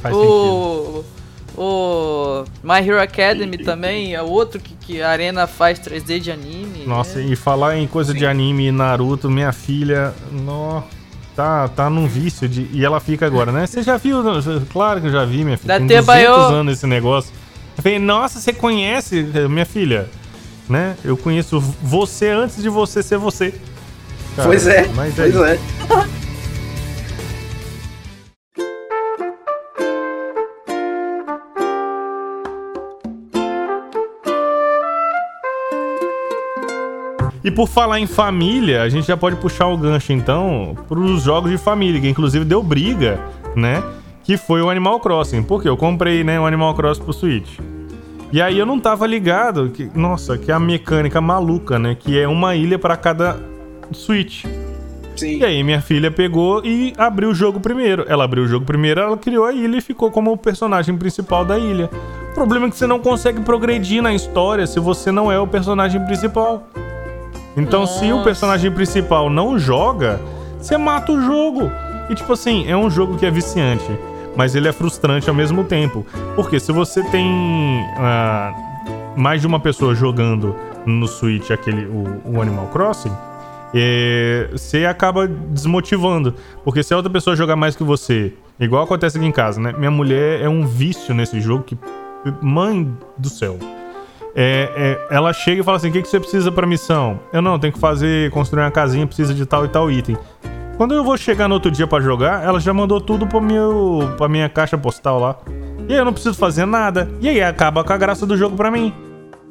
Faz o... sentido. O My Hero Academy também é outro que, que a Arena faz 3D de anime. Nossa, é. e falar em coisa Sim. de anime e Naruto, minha filha, no, tá, tá num vício de. E ela fica agora, né? Você já viu? Claro que eu já vi, minha filha. Da Tem 200 anos esse negócio. Eu falei, nossa, você conhece, minha filha? Né? Eu conheço você antes de você ser você. Cara, pois é, mas é pois é. [laughs] E por falar em família, a gente já pode puxar o gancho então para os jogos de família, que inclusive deu briga, né? Que foi o Animal Crossing. Porque eu comprei, né, o Animal Crossing pro Switch. E aí eu não tava ligado que, nossa, que é a mecânica maluca, né? Que é uma ilha para cada Switch. Sim. E aí minha filha pegou e abriu o jogo primeiro. Ela abriu o jogo primeiro, ela criou a ilha e ficou como o personagem principal da ilha. O problema é que você não consegue progredir na história se você não é o personagem principal. Então, Nossa. se o personagem principal não joga, você mata o jogo. E tipo assim, é um jogo que é viciante, mas ele é frustrante ao mesmo tempo. Porque se você tem uh, mais de uma pessoa jogando no Switch aquele, o, o Animal Crossing, é, você acaba desmotivando. Porque se a outra pessoa jogar mais que você, igual acontece aqui em casa, né? Minha mulher é um vício nesse jogo que. Mãe do céu é, é, ela chega e fala assim: o que, que você precisa pra missão? Eu não, tenho que fazer, construir uma casinha, precisa de tal e tal item. Quando eu vou chegar no outro dia para jogar, ela já mandou tudo pro meu, pra minha caixa postal lá. E aí eu não preciso fazer nada. E aí acaba com a graça do jogo pra mim.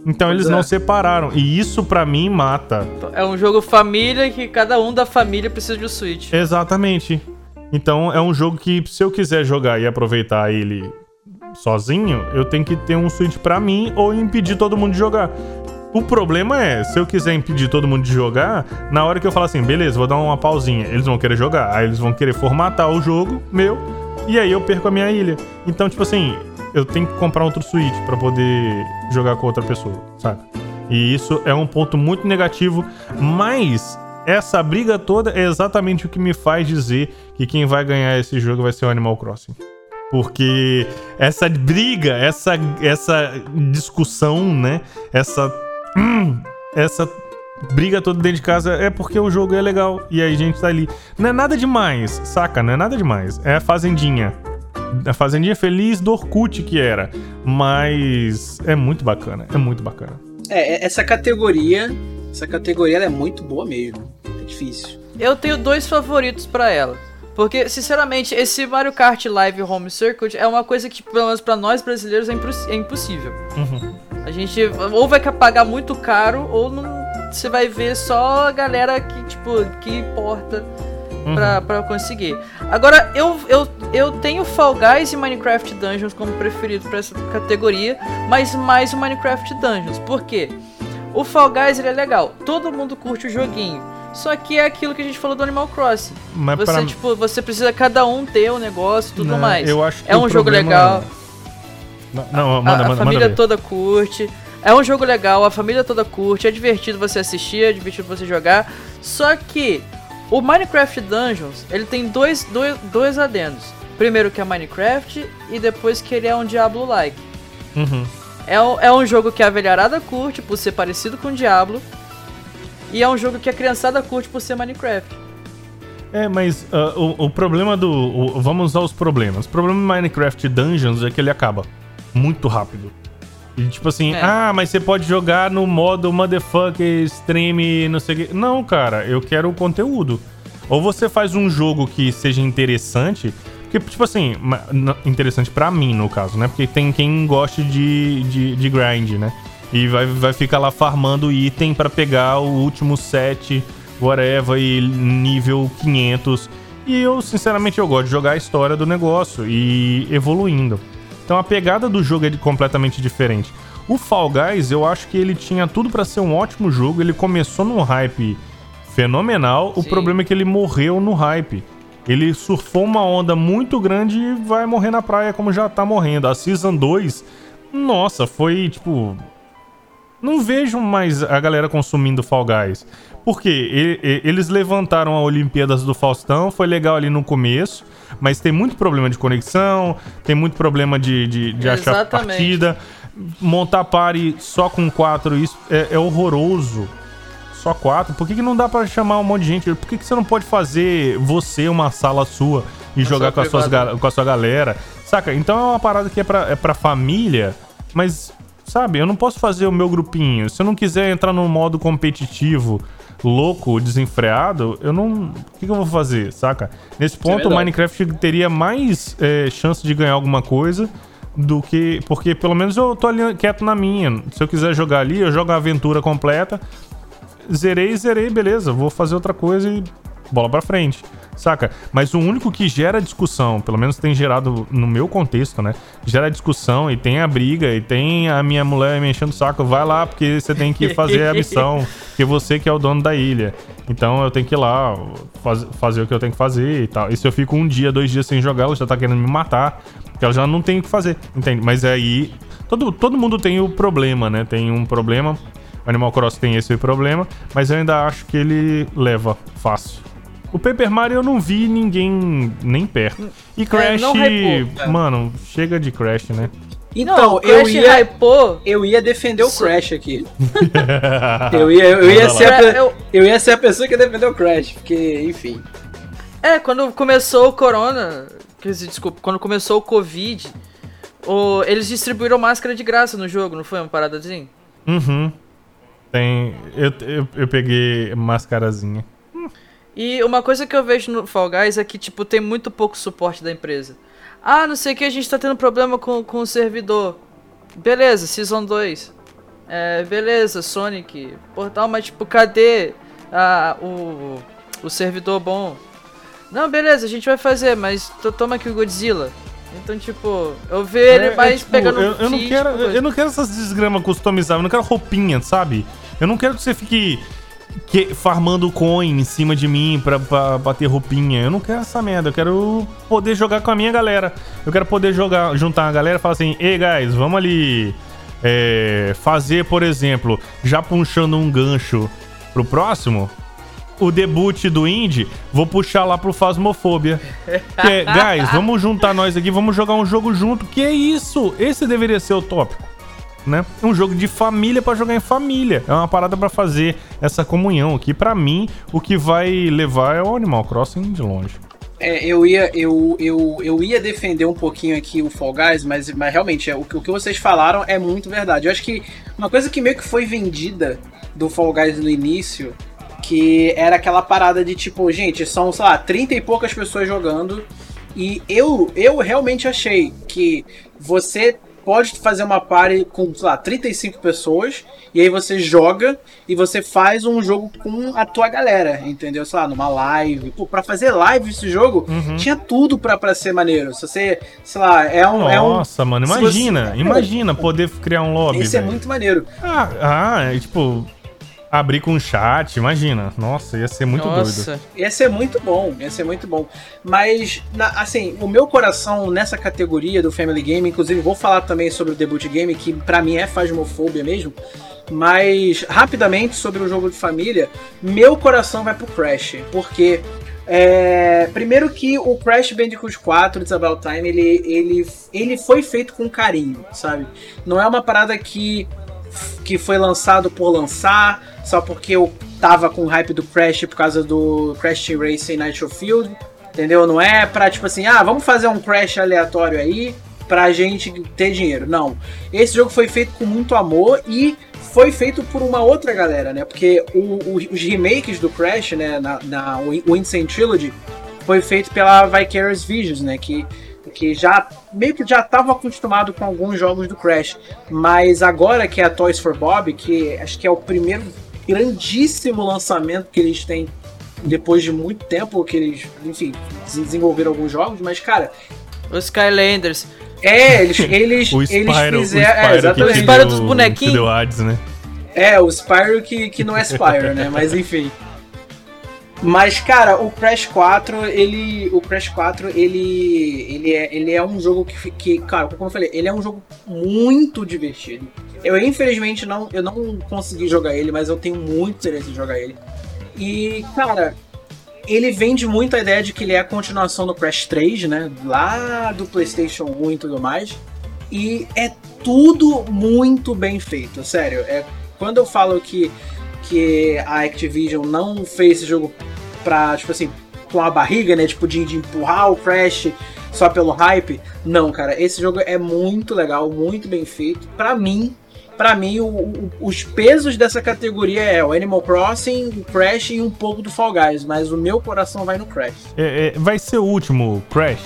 Então pois eles é. não separaram. E isso para mim mata. É um jogo família que cada um da família precisa de um Switch. Exatamente. Então é um jogo que se eu quiser jogar e aproveitar ele sozinho, eu tenho que ter um Switch para mim ou impedir todo mundo de jogar. O problema é, se eu quiser impedir todo mundo de jogar, na hora que eu falar assim, beleza, vou dar uma pausinha, eles vão querer jogar. Aí eles vão querer formatar o jogo meu, e aí eu perco a minha ilha. Então, tipo assim, eu tenho que comprar outro Switch para poder jogar com outra pessoa, sabe? E isso é um ponto muito negativo, mas essa briga toda é exatamente o que me faz dizer que quem vai ganhar esse jogo vai ser o Animal Crossing. Porque essa briga, essa, essa discussão, né? Essa. Hum, essa briga toda dentro de casa é porque o jogo é legal e aí a gente tá ali. Não é nada demais, saca? Não é nada demais. É a Fazendinha. A Fazendinha feliz do Orkut que era. Mas é muito bacana, é muito bacana. É, essa categoria. Essa categoria é muito boa mesmo. É difícil. Eu tenho dois favoritos para ela. Porque, sinceramente, esse Mario Kart Live Home Circuit é uma coisa que, pelo menos pra nós brasileiros, é, é impossível. Uhum. A gente ou vai pagar muito caro, ou não, você vai ver só a galera que, tipo, que importa uhum. pra, pra conseguir. Agora, eu, eu, eu tenho Fall Guys e Minecraft Dungeons como preferido pra essa categoria, mas mais o Minecraft Dungeons. Por quê? O Fall Guys ele é legal, todo mundo curte o joguinho. Só que é aquilo que a gente falou do Animal Crossing. Mas você, pra... tipo, você precisa cada um ter o um negócio e tudo não, mais. Eu acho que é um jogo problema... legal. Não, não manda, a, a manda, família manda toda curte. É um jogo legal, a família toda curte, é divertido você assistir, é divertido você jogar. Só que o Minecraft Dungeons, ele tem dois, dois, dois adendos. Primeiro que é Minecraft e depois que ele é um Diablo-like. Uhum. É, é um jogo que a velharada curte por ser parecido com Diablo. E é um jogo que a criançada curte por ser Minecraft. É, mas uh, o, o, problema do. O, vamos usar os problemas. O problema do Minecraft Dungeons é que ele acaba muito rápido. E tipo assim, é. ah, mas você pode jogar no modo motherfucker, stream, não sei o que. Não, cara, eu quero o conteúdo. Ou você faz um jogo que seja interessante. Porque, tipo assim, interessante para mim, no caso, né? Porque tem quem goste de, de, de grind, né? E vai, vai ficar lá farmando item para pegar o último set, whatever, e nível 500. E eu, sinceramente, eu gosto de jogar a história do negócio e evoluindo. Então a pegada do jogo é completamente diferente. O Fall Guys, eu acho que ele tinha tudo para ser um ótimo jogo. Ele começou num hype fenomenal. Sim. O problema é que ele morreu no hype. Ele surfou uma onda muito grande e vai morrer na praia como já tá morrendo. A Season 2, nossa, foi tipo não vejo mais a galera consumindo Fall Guys. Porque eles levantaram a Olimpíadas do Faustão, foi legal ali no começo, mas tem muito problema de conexão, tem muito problema de, de, de achar partida. Montar party só com quatro, isso é, é horroroso. Só quatro? Por que, que não dá para chamar um monte de gente? Por que, que você não pode fazer você uma sala sua e jogar com, as suas, com a sua galera? Saca? Então é uma parada que é pra, é pra família, mas Sabe? Eu não posso fazer o meu grupinho. Se eu não quiser entrar no modo competitivo, louco, desenfreado, eu não. O que, que eu vou fazer, saca? Nesse é ponto, é o Minecraft teria mais é, chance de ganhar alguma coisa do que. Porque pelo menos eu tô ali quieto na minha. Se eu quiser jogar ali, eu jogo a aventura completa. Zerei, zerei, beleza. Vou fazer outra coisa e bola pra frente saca? Mas o único que gera discussão, pelo menos tem gerado no meu contexto, né? Gera discussão e tem a briga e tem a minha mulher me enchendo o saco, vai lá porque você tem que fazer a missão, [laughs] porque você que é o dono da ilha. Então eu tenho que ir lá faz, fazer o que eu tenho que fazer e tal. E se eu fico um dia, dois dias sem jogar, ela já tá querendo me matar, porque ela já não tem o que fazer, entende? Mas aí todo, todo mundo tem o problema, né? Tem um problema. O Animal Cross tem esse problema, mas eu ainda acho que ele leva fácil. O Paper Mario eu não vi ninguém nem perto. E é, Crash, é, mano, chega de Crash, né? Então, não, eu ia hypou. eu ia defender o Crash aqui. [laughs] eu ia eu ia ser a, eu... eu ia ser a pessoa que ia defender o Crash, porque, enfim. É, quando começou o Corona, desculpa, quando começou o Covid, o, eles distribuíram máscara de graça no jogo, não foi uma parada assim? Uhum. Tem. Eu, eu, eu peguei mascarazinha. E uma coisa que eu vejo no Fall Guys é que, tipo, tem muito pouco suporte da empresa. Ah, não sei o que, a gente tá tendo problema com, com o servidor. Beleza, Season 2. É, beleza, Sonic. Portal, mas, tipo, cadê ah, o, o servidor bom? Não, beleza, a gente vai fazer, mas toma aqui o Godzilla. Então, tipo, eu vejo ele é, mais é, tipo, pegando eu, eu não quero Eu não quero essas desgramas customizáveis, eu não quero roupinha, sabe? Eu não quero que você fique que, farmando coin em cima de mim pra, bater roupinha. Eu não quero essa merda. Eu quero poder jogar com a minha galera. Eu quero poder jogar, juntar a galera e falar assim: ei, guys, vamos ali é, fazer, por exemplo, já puxando um gancho pro próximo. o debut do Indie, vou puxar lá pro Phasmophobia. Que é, guys, vamos juntar nós aqui, vamos jogar um jogo junto. Que é isso? Esse deveria ser o tópico. Né? Um jogo de família para jogar em família. É uma parada para fazer essa comunhão aqui. Para mim, o que vai levar é o Animal Crossing de longe. É, eu ia, eu, eu, eu ia defender um pouquinho aqui o Fall Guys, mas, mas realmente, é, o, o que vocês falaram é muito verdade. Eu acho que uma coisa que meio que foi vendida do Fall Guys no início, que era aquela parada de tipo, gente, são, sei lá, 30 e poucas pessoas jogando. E eu, eu realmente achei que você pode fazer uma party com, sei lá, 35 pessoas, e aí você joga e você faz um jogo com a tua galera, entendeu? Sei lá, numa live. Pô, pra fazer live esse jogo, uhum. tinha tudo pra, pra ser maneiro. Se você, sei lá, é um. Nossa, é um, mano, imagina, você... imagina poder criar um lobby. Isso é muito maneiro. Ah, ah, é, tipo, abrir com chat, imagina. Nossa, ia ser muito Nossa. doido. Ia ser muito bom, ia ser muito bom. Mas, na, assim, o meu coração nessa categoria do Family Game, inclusive vou falar também sobre o debut game, que para mim é fasmofobia mesmo. Mas, rapidamente, sobre o jogo de família, meu coração vai pro Crash. Porque é, primeiro que o Crash Bandicoot 4 It's About Time, ele, ele, ele foi feito com carinho, sabe? Não é uma parada que que foi lançado por lançar, só porque eu tava com hype do Crash por causa do Crash Team Racing Nitro Field, entendeu? Não é pra tipo assim, ah, vamos fazer um Crash aleatório aí pra gente ter dinheiro. Não. Esse jogo foi feito com muito amor e foi feito por uma outra galera, né? Porque o, o, os remakes do Crash, né, na, na o Trilogy, foi feito pela Vicarious Visions, né? Que que já meio que já estava acostumado com alguns jogos do Crash, mas agora que é a Toys for Bob, que acho que é o primeiro grandíssimo lançamento que eles têm depois de muito tempo que eles, enfim, desenvolveram alguns jogos, mas cara, os Skylanders. É, eles eles [laughs] o Spyro, eles fizeram, o Spyro, é, exatamente. o Spyro dos bonequinhos. Que deu ads, né? É, o Spyro que, que não é Spyro, né? Mas enfim. Mas, cara, o Crash 4, ele. O Crash 4, ele. Ele é, ele é um jogo que, que. Cara, como eu falei, ele é um jogo muito divertido. Eu, infelizmente, não, eu não consegui jogar ele, mas eu tenho muito interesse em jogar ele. E, cara, ele vende muito a ideia de que ele é a continuação do Crash 3, né? Lá do PlayStation 1 e tudo mais. E é tudo muito bem feito, sério. É, quando eu falo que que a Activision não fez esse jogo pra, tipo assim, com a barriga, né? Tipo, de, de empurrar o Crash só pelo hype. Não, cara, esse jogo é muito legal, muito bem feito. Para mim, para mim, o, o, os pesos dessa categoria é o Animal Crossing, o Crash e um pouco do Fall Guys, mas o meu coração vai no Crash. É, é, vai ser o último Crash?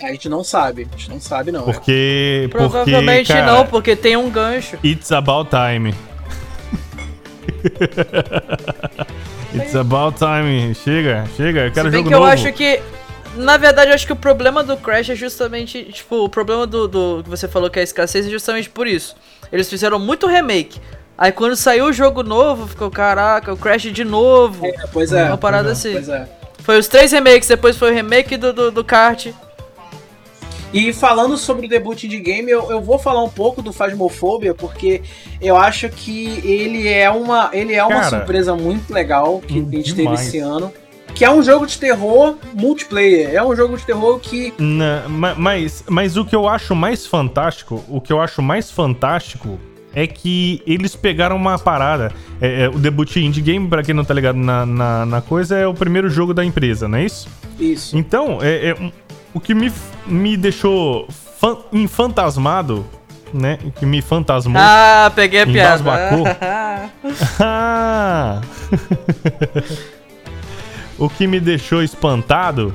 A gente não sabe, a gente não sabe não. Porque. Provavelmente porque, cara, não, porque tem um gancho. It's about time. [laughs] It's about time. Chega, chega. Eu quero Se bem jogo que novo. eu acho que. Na verdade, eu acho que o problema do Crash é justamente. Tipo, o problema do, do que você falou que é a escassez é justamente por isso. Eles fizeram muito remake. Aí quando saiu o jogo novo, ficou, caraca, o Crash de novo. É, pois é. Uma parada é, assim. É. Foi os três remakes, depois foi o remake do, do, do kart. E falando sobre o debut de game, eu, eu vou falar um pouco do Phasmophobia, porque eu acho que ele é uma, ele é uma Cara, surpresa muito legal que a gente demais. teve esse ano. Que é um jogo de terror multiplayer. É um jogo de terror que. Não, mas, mas o que eu acho mais fantástico, o que eu acho mais fantástico é que eles pegaram uma parada. É, é, o debut indie game, pra quem não tá ligado na, na, na, coisa, é o primeiro jogo da empresa, não é isso? Isso. Então, é, é o que me, me deixou fan, enfantasmado, né? O que me fantasmou. Ah, peguei a piada. [laughs] ah. o que me deixou espantado.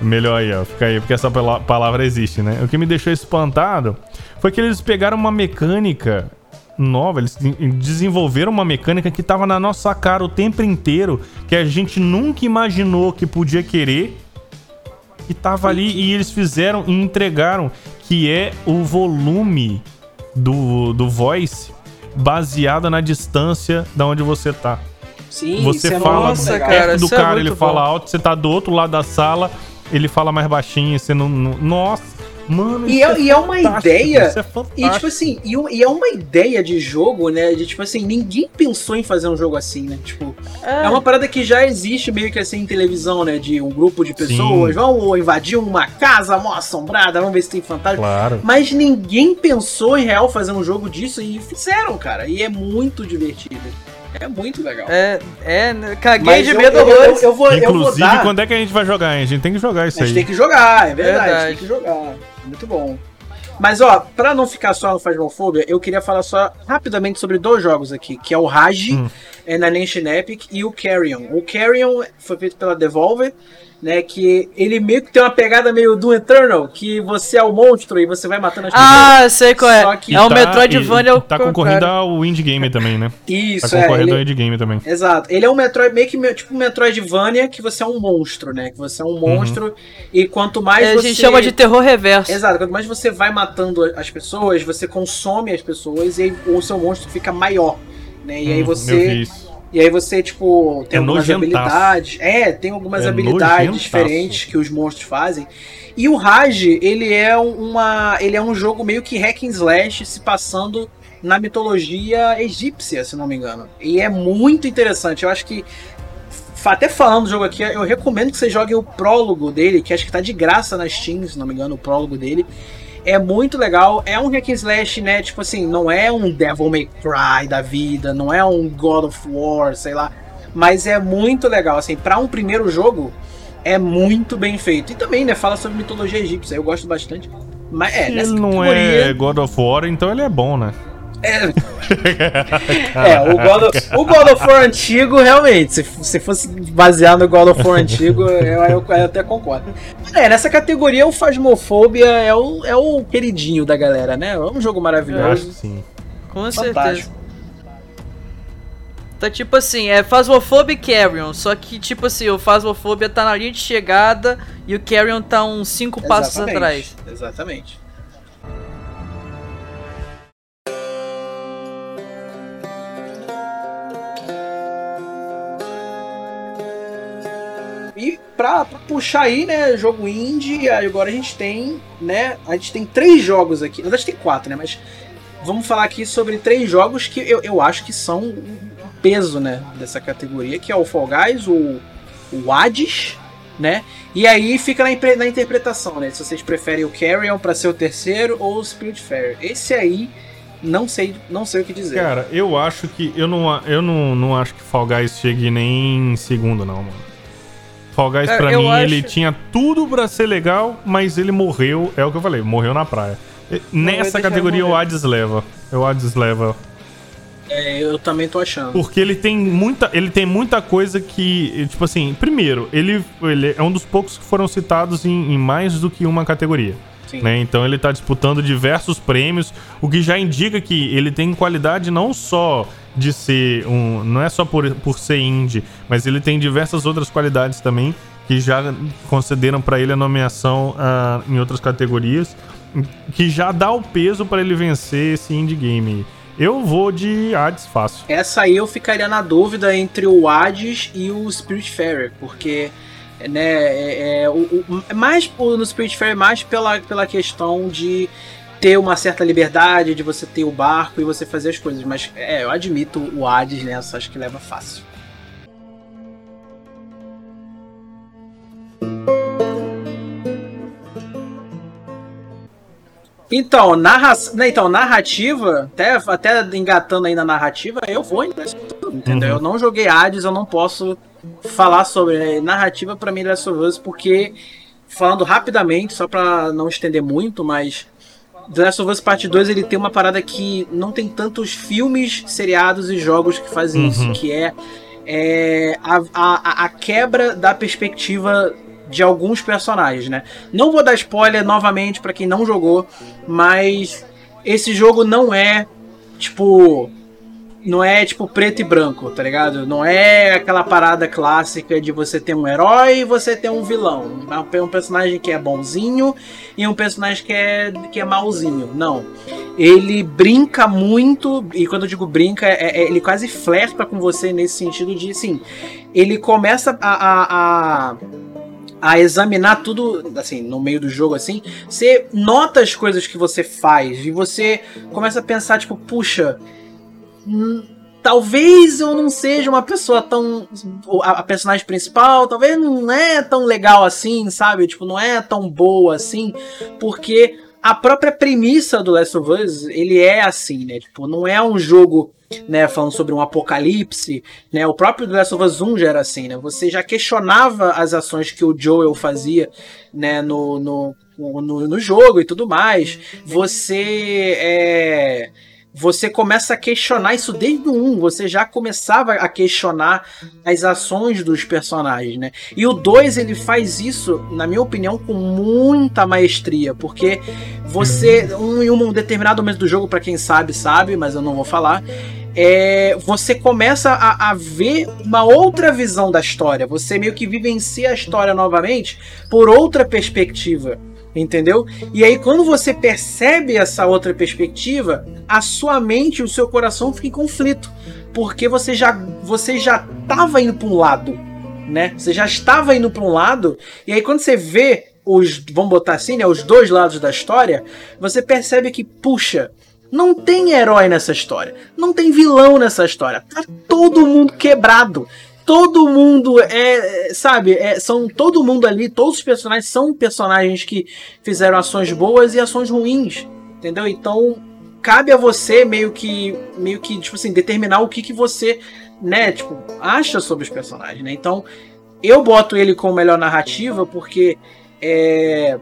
Melhor aí, ó. Fica aí, porque essa palavra existe, né? O que me deixou espantado foi que eles pegaram uma mecânica nova, eles desenvolveram uma mecânica que tava na nossa cara o tempo inteiro, que a gente nunca imaginou que podia querer e tava ali e eles fizeram e entregaram que é o volume do, do voice baseado na distância da onde você tá. Sim, você é fala nossa, cara, do é cara, é ele bom. fala alto, você tá do outro lado da sala, ele fala mais baixinho, você não, não nossa, Mano, E é, e é uma ideia. Isso é E fantástico. tipo assim, e, e é uma ideia de jogo, né? De tipo assim, ninguém pensou em fazer um jogo assim, né? Tipo, É, é uma parada que já existe meio que assim em televisão, né? De um grupo de pessoas, Sim. vamos invadir uma casa mal assombrada, vamos ver se tem fantasma. Claro. Mas ninguém pensou em real fazer um jogo disso e fizeram, cara. E é muito divertido. É muito legal. é, é, né, caguei Mas de eu, medo eu, eu, eu vou, eu vou Inclusive, dar. quando é que a gente vai jogar, hein? A gente tem que jogar isso A gente aí. tem que jogar, é verdade, Verdade. tem que jogar. Muito bom. Mas ó, pra não ficar só no Phasmophobia, eu queria falar só rapidamente sobre dois jogos aqui, que é o Rage, Hum. é na Nation Epic, e o Carrion. O Carrion foi feito pela Devolver, né, que ele meio que tem uma pegada meio do Eternal, que você é o monstro e você vai matando as pessoas. Ah, sei qual é. Só que é o tá- Metroidvania. e- Tá concorrendo ao Indie Game também, né? Isso, Tá é. concorrendo ele- ao Indie Game também. Exato. Ele é um Metroid, meio que me- tipo um Metroidvania, que você é um monstro, né? Que você é um monstro, e quanto mais É, a você... gente chama de terror reverso. Exato, quanto mais você vai matando as pessoas, você consome as pessoas e aí o seu monstro fica maior. Né? E aí Hum, Eu você. E aí você, tipo, tem É algumas nojentaço. habilidades. É, tem algumas É habilidades nojentaço. diferentes que os monstros fazem. E o Rage, ele é uma. Ele é um jogo meio que hack and slash se passando na mitologia egípcia, se não me engano. E é muito interessante. Eu acho que. Até falando do jogo aqui, eu recomendo que você jogue o prólogo dele, que acho que tá de graça na Steam, se não me engano, o prólogo dele. É muito legal. É um hack and slash, né? Tipo assim, não é um Devil May Cry da vida, não é um God of War, sei lá. Mas é muito legal, assim, para um primeiro jogo, é muito bem feito. E também, né, fala sobre mitologia egípcia, eu gosto bastante. Mas é, Se ele não categoria- é God of War, então ele é bom, né? [laughs] É, o God, of, o God of War antigo, realmente, se, se fosse baseado no God of War antigo, eu, eu, eu até concordo. É, nessa categoria o Phasmophobia é o, é o queridinho da galera, né? É um jogo Eu acho maravilhoso. que sim. Com Fantástico. certeza. Tá tipo assim, é Phasmophobia e Carrion, só que tipo assim, o Phasmophobia tá na linha de chegada e o Carrion tá uns cinco passos Exatamente, atrás. Exatamente. E pra, pra puxar aí, né, jogo indie, agora a gente tem, né, a gente tem três jogos aqui, na verdade tem quatro, né, mas vamos falar aqui sobre três jogos que eu, eu acho que são o peso, né, dessa categoria, que é o Fall Guys, o, o Hades, né, e aí fica na, na interpretação, né, se vocês preferem o Carrion pra ser o terceiro ou o Spiritfarer. Esse aí, não sei, não sei o que dizer. Cara, eu acho que. Eu não, eu não, não acho que Fall Guys chegue nem em segundo, não, mano. Fall Guys, Cara, pra eu mim, acho- ele tinha tudo pra ser legal, mas ele morreu. É o que eu falei, morreu na praia. Nessa categoria, o Hades leva. O Hades leva. É, eu também tô achando. Porque ele tem muita, ele tem muita coisa que, tipo assim, primeiro, ele, ele é um dos poucos que foram citados em, em mais do que uma categoria. Né? Então ele tá disputando diversos prêmios, o que já indica que ele tem qualidade não só de ser um. Não é só por, por ser indie, mas ele tem diversas outras qualidades também que já concederam pra ele a nomeação ah, em outras categorias, que já dá o peso pra ele vencer esse indie game. Eu vou de Hades fácil. Essa aí eu ficaria na dúvida entre o Hades e o Spiritfarer, porque né, é, é, o, o- mais no Spiritfarer mais pela, pela questão de ter uma certa liberdade, de você ter o barco e você fazer as coisas, mas é, eu admito o Hades nessa, acho que leva fácil. Então, narra... né, então, narrativa, até, até engatando aí na narrativa, eu vou entendeu? Uhum. Eu não joguei Hades, eu não posso falar sobre né, narrativa pra mim Last of Us, porque, falando rapidamente, só pra não estender muito, mas The Last of Us Part 2 ele tem uma parada que não tem tantos filmes, seriados e jogos que fazem Uhum. isso, que é, é a, a, a quebra da perspectiva de alguns personagens, né? Não vou dar spoiler novamente pra quem não jogou, mas esse jogo não é tipo não é tipo preto e branco, tá ligado? Não é aquela parada clássica de você ter um herói e você ter um vilão. É um personagem que é bonzinho e um personagem que é, que é malzinho. Não. Ele brinca muito, e quando eu digo brinca, é, é- ele quase flerta com você nesse sentido de, assim, ele começa a, a, a, a examinar tudo, assim, no meio do jogo, assim, você nota as coisas que você faz e você começa a pensar, tipo, puxa, talvez eu não seja uma pessoa tão. A, personagem principal, talvez não é tão legal assim, sabe? Tipo, não é tão boa assim, porque a própria premissa do Last of Us, ele é assim, né? Tipo, não é um jogo, né, falando sobre um apocalipse, né? O próprio Last of Us 1 já era assim, né? Você já questionava as ações que o Joel fazia, né, no, no, no, no jogo e tudo mais. Você é você começa a questionar isso desde o 1. Você já começava a questionar as ações dos personagens, né? E o 2 ele faz isso, na minha opinião, com muita maestria, porque você, um, em um determinado momento do jogo, para quem sabe, sabe, mas eu não vou falar. É, você começa a, a, ver uma outra visão da história. Você meio que vivencia a história novamente por outra perspectiva entendeu? E aí quando você percebe essa outra perspectiva, a sua mente, o seu coração fica em conflito, porque você já você já estava indo para um lado, né? Você já estava indo para um lado, e aí quando você vê os, vamos botar assim, né, os dois lados da história, você percebe que, puxa, não tem herói nessa história. Não tem vilão nessa história. Tá todo mundo quebrado todo mundo é, sabe, é, são todo mundo ali, todos os personagens são personagens que fizeram ações boas e ações ruins, entendeu? Então cabe a você meio que, meio que tipo assim, determinar o que que você, né, tipo, acha sobre os personagens, né? Então eu boto ele como melhor narrativa porque é,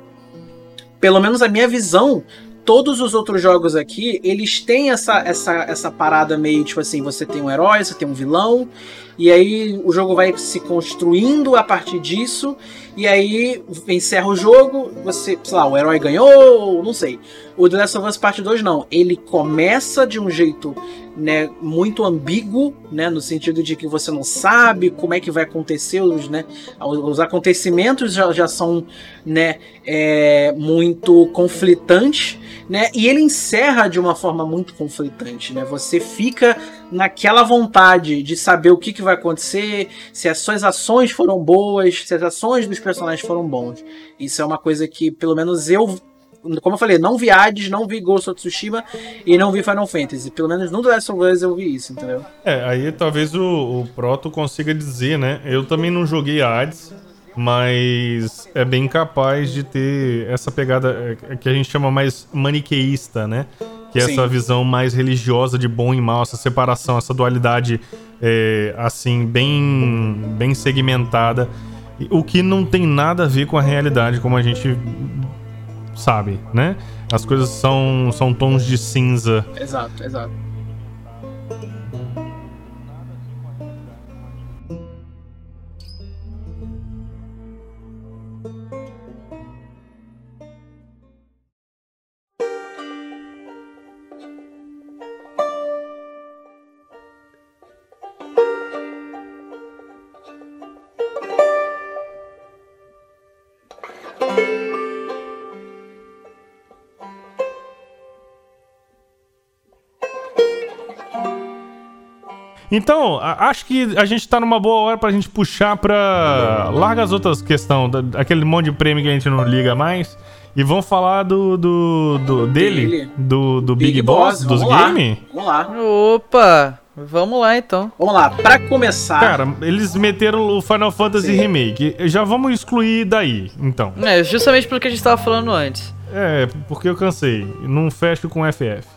pelo menos a minha visão todos os outros jogos aqui, eles têm essa, essa, essa parada meio tipo assim: você tem um herói, você tem um vilão, e aí o jogo vai se construindo a partir disso. E aí encerra o jogo, você, sei lá, o herói ganhou, não sei. O The Last of Us Part 2 não. Ele começa de um jeito né, muito ambíguo, né, no sentido de que você não sabe como é que vai acontecer, os, né, os acontecimentos já, já são né, é, muito conflitantes, né, e ele encerra de uma forma muito conflitante. Né, você fica naquela vontade de saber o que, que vai acontecer, se as suas ações foram boas, se as ações dos personagens foram bons. Isso é uma coisa que, pelo menos, eu como eu falei, não vi Hades, não vi Ghost of Tsushima e não vi Final Fantasy. Pelo menos no The Last of Us eu vi isso, entendeu? É, aí talvez o, o Proto consiga dizer, né? Eu também não joguei Hades, mas é bem capaz de ter essa pegada é, que a gente chama mais maniqueísta, né? Que é Sim. essa visão mais religiosa de bom e mal, essa separação, essa dualidade é, assim, bem, bem segmentada. O que não tem nada a ver com a realidade, como a gente sabe, né? As coisas são, são tons de cinza. Exato, exato. Então, acho que a gente tá numa boa hora pra gente puxar pra. Larga as outras questões, aquele monte de prêmio que a gente não liga mais. E vamos falar do. do, do dele, dele, do, do Big, Big Boss, Boss dos games? Vamos lá. Opa! Vamos lá então. Vamos lá, pra começar. Cara, eles meteram o Final Fantasy Sim. Remake. Já vamos excluir daí, então. É, justamente pelo que a gente tava falando antes. É, porque eu cansei. Não fecho com FF.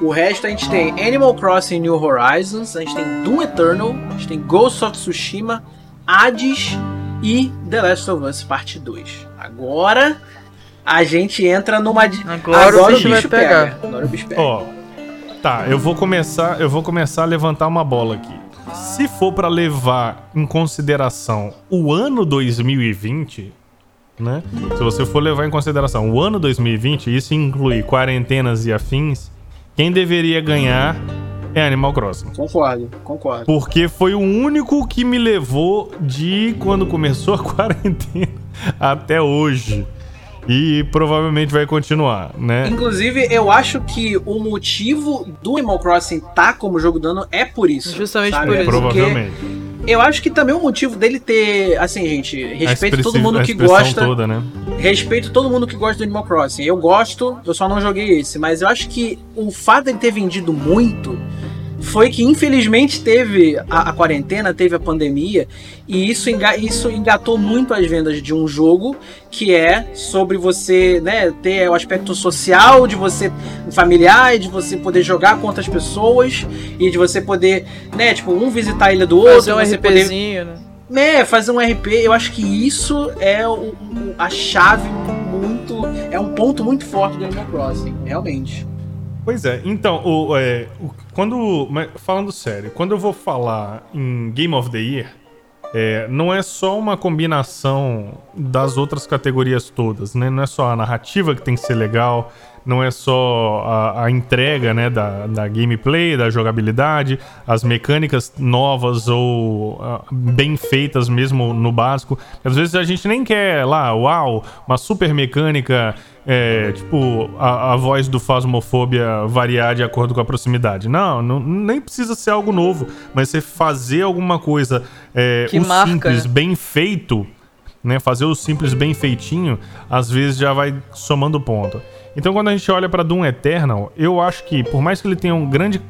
O resto a gente tem Animal Crossing New Horizons, a gente tem Doom Eternal, a gente tem Ghost of Tsushima, Hades e The Last of Us Parte 2. Agora a gente entra numa. Agora, Agora o bicho, vai pegar. Pega. Agora o bicho pega. Ó, tá, eu vou começar, eu vou começar a levantar uma bola aqui. Se for para levar em consideração o ano 2020, né? Se você for levar em consideração o ano 2020, isso inclui quarentenas e afins quem deveria ganhar é Animal Crossing. Concordo, concordo. Porque foi o único que me levou de quando começou a [laughs] quarentena até hoje. E provavelmente vai continuar, né? Inclusive, eu acho que o motivo do Animal Crossing tá como jogo do ano é por isso. Justamente sabe? por isso. Provavelmente. Eu acho que também o motivo dele ter, assim, gente, respeito todo mundo que gosta. Toda, né? Respeito todo mundo que gosta do Animal Crossing. Eu gosto, eu só não joguei esse, mas eu acho que o fato dele ter vendido muito foi que infelizmente teve a, a, quarentena, teve a pandemia, e isso, enga, isso engatou muito as vendas de um jogo que é sobre você né, ter o aspecto social, de você familiar, de você poder jogar com outras pessoas, e de você poder, né, tipo, um visitar a ilha do outro. Fazer um RPzinho, poder, né? É, fazer um RP, eu acho que isso é o, a chave muito. É um ponto muito forte do Animal Crossing, realmente. Pois é, então, o, é, o, quando. Falando sério, quando eu vou falar em Game of the Year, é, não é só uma combinação das outras categorias todas, né? Não é só a narrativa que tem que ser legal, não é só a, a entrega né, da, da, gameplay, da jogabilidade, as mecânicas novas ou uh, bem feitas mesmo no básico. Às vezes a gente nem quer lá, uau, uma super mecânica, é, tipo a, a, voz do Fasmofobia variar de acordo com a proximidade. Não, não, nem precisa ser algo novo, mas você fazer alguma coisa, é, o marca, simples, né? bem feito, né, fazer o simples bem feitinho, às vezes já vai somando ponto. Então, quando a gente olha para Doom Eternal, eu acho que, por mais que ele tenha um grande,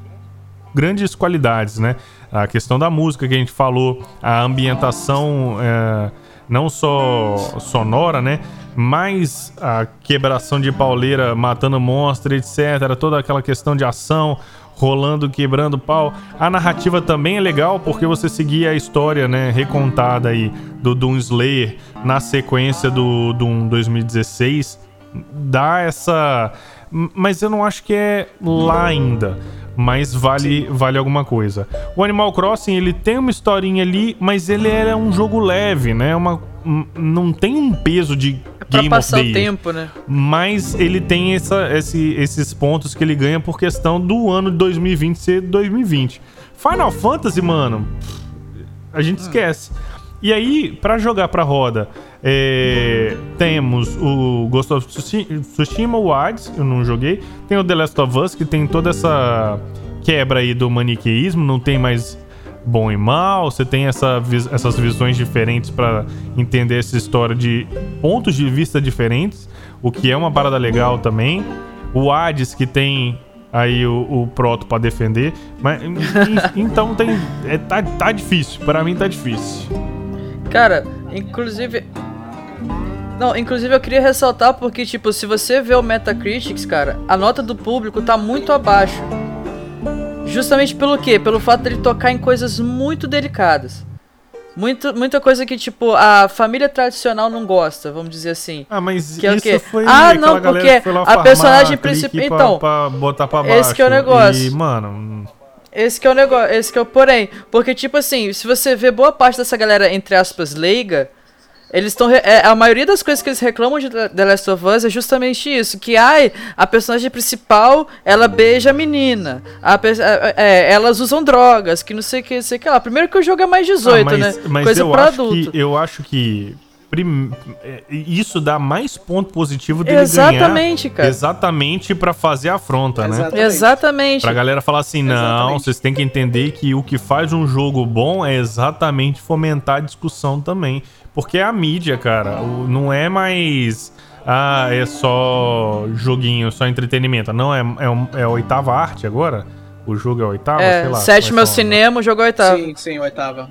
grandes qualidades, né? A questão da música que a gente falou, a ambientação é, não só sonora, né? Mas a quebração de pauleira, matando monstro, etc. Toda aquela questão de ação, rolando, quebrando pau. A narrativa também é legal porque você seguia a história, né, recontada aí do Doom Slayer na sequência do Doom 2016 dá essa. Mas eu não acho que é lá ainda. Mas vale, vale alguma coisa. O Animal Crossing, ele tem uma historinha ali, mas ele é um jogo leve, né? Uma, não tem um peso de é pra Game passar o tempo, né? Mas ele tem essa, esse, esses pontos que ele ganha por questão do ano de 2020 ser 2020. Final Fantasy, mano, a gente esquece. E aí, para jogar pra roda, é, temos o Ghost of Tsushima, Hades, eu não joguei. Tem o The Last of Us, que tem toda essa quebra aí do maniqueísmo, não tem mais bom e mal, você tem essa, essas visões diferentes para entender essa história de pontos de vista diferentes, o que é uma parada legal também. O Hades, que tem aí o, o Proto para defender, mas [laughs] então tem é, tá, tá difícil, para mim tá difícil. Cara, inclusive. Não, inclusive eu queria ressaltar porque, tipo, se você vê o Metacritics, cara, a nota do público tá muito abaixo. Justamente pelo quê? Pelo fato dele tocar em coisas muito delicadas. Muito, muita coisa que, tipo, a família tradicional não gosta, vamos dizer assim. Ah, mas que é isso o quê? foi Ah, não, porque a personagem principal. Então, pra, pra botar pra baixo. Esse que é o negócio. E, mano, esse que é o negócio, esse que é o porém. Porque, tipo assim, se você vê boa parte dessa galera, entre aspas, leiga, eles estão. É, a maioria das coisas que eles reclamam de The Last of Us é justamente isso. Que, ai, a personagem principal, ela beija a menina. A, é, elas usam drogas, que não sei o que, sei que lá. Primeiro que o jogo é mais 18, ah, mas, né? Mas Coisa eu pra acho adulto. Que, eu acho que prim... É, isso dá mais ponto positivo dele Exatamente, ganhar. cara. Exatamente para fazer a afronta, Exatamente. né? Exatamente. Pra galera falar assim, não, exatamente. vocês têm que entender que o que faz um jogo bom é exatamente fomentar a discussão também. Porque é a mídia, cara. não é mais... Ah, é só joguinho, só entretenimento. Não, é, é, é a oitava arte agora? O jogo é a oitava? É, sei lá. Sétimo é o cinema, o jogo é a oitava. Sim, sim, oitava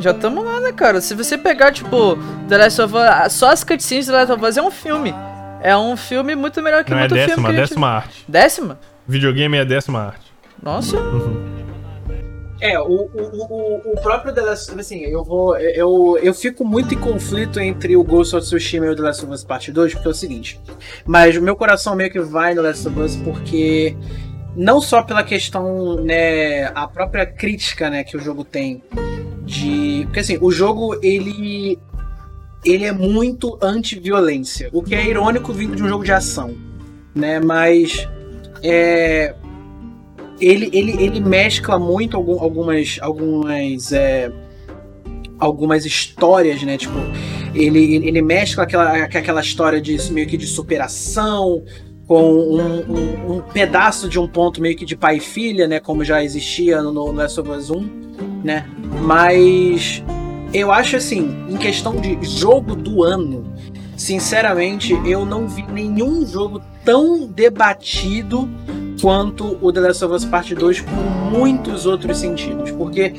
já estamos lá, né, cara? Se você pegar, tipo, The Last of Us, só as cutscenes de The Last of Us é um filme. É um filme muito melhor que Não, muito é décima, filme. É décima arte. Décima? Videogame é a décima arte. Nossa. Uhum. É, o, o, o, o próprio The Last of Us, assim, eu vou. Eu, eu fico muito em conflito entre o Ghost of Tsushima e o The Last of Us Part 2, porque é o seguinte. Mas o meu coração meio que vai no The Last of Us porque. Não só pela questão, né, a própria crítica, né, que o jogo tem de. Porque assim, o jogo ele. Ele é muito anti-violência. O que é irônico vindo de um jogo de ação. Né? Mas. É, ele, ele, ele mescla muito algum, algumas. algumas é, algumas histórias, né? Tipo, ele, ele mescla aquela, aquela história de meio que de superação com um, um, um pedaço de um ponto meio que de pai e filha, né? Como já existia no, no Last of Us 1 né? Mas eu acho assim, em questão de jogo do ano, sinceramente, eu não vi nenhum jogo tão debatido quanto o The Last of Us Part 2 por muitos outros sentidos, porque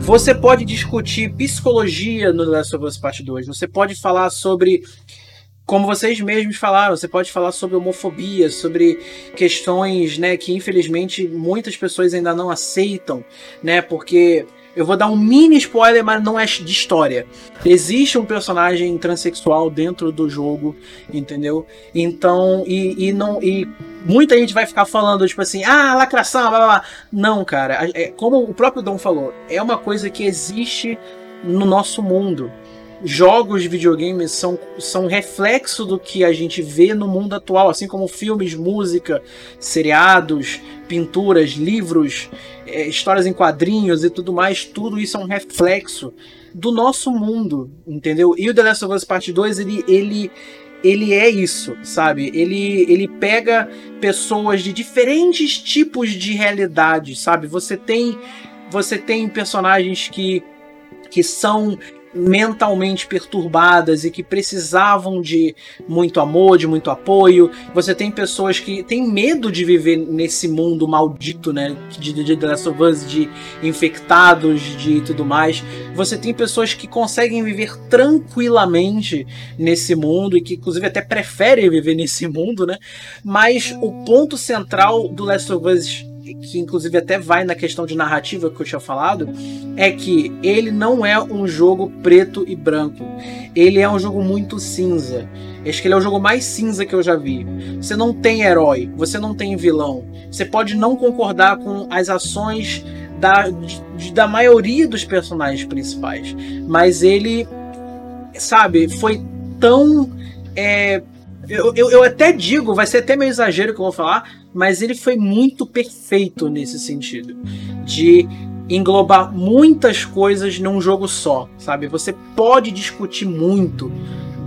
você pode discutir psicologia no The Last of Us Part 2, você pode falar sobre como vocês mesmos falaram, você pode falar sobre homofobia, sobre questões, né, que infelizmente muitas pessoas ainda não aceitam, né, porque eu vou dar um mini spoiler, mas não é de história. Existe um personagem transexual dentro do jogo, entendeu? Então, e, e não. E muita gente vai ficar falando, tipo assim, ah, lacração, blá blá blá. Não, cara. É, como o próprio Dom falou, é uma coisa que existe no nosso mundo jogos de videogames são, são reflexo do que a gente vê no mundo atual, assim como filmes, música, seriados, pinturas, livros, é, histórias em quadrinhos e tudo mais, tudo isso é um reflexo do nosso mundo, entendeu? E o The Last of Us Part 2, ele, ele, ele é isso, sabe? Ele, ele pega pessoas de diferentes tipos de realidade, sabe? Você tem você tem personagens que que são mentalmente perturbadas e que precisavam de muito amor, de muito apoio. Você tem pessoas que têm medo de viver nesse mundo maldito, né? De, de, The Last of Us, de infectados, de tudo mais. Você tem pessoas que conseguem viver tranquilamente nesse mundo e que, inclusive, até preferem viver nesse mundo, né? Mas o ponto central do Last of Us que inclusive até vai na questão de narrativa que eu tinha falado, é que ele não é um jogo preto e branco. Ele é um jogo muito cinza. Acho que ele é o jogo mais cinza que eu já vi. Você não tem herói, você não tem vilão. Você pode não concordar com as ações da, de, da maioria dos personagens principais, mas ele, sabe, foi tão. É, eu, eu, eu até digo, vai ser até meio exagero que eu vou falar, mas ele foi muito perfeito nesse sentido de englobar muitas coisas num jogo só, sabe? Você pode discutir muito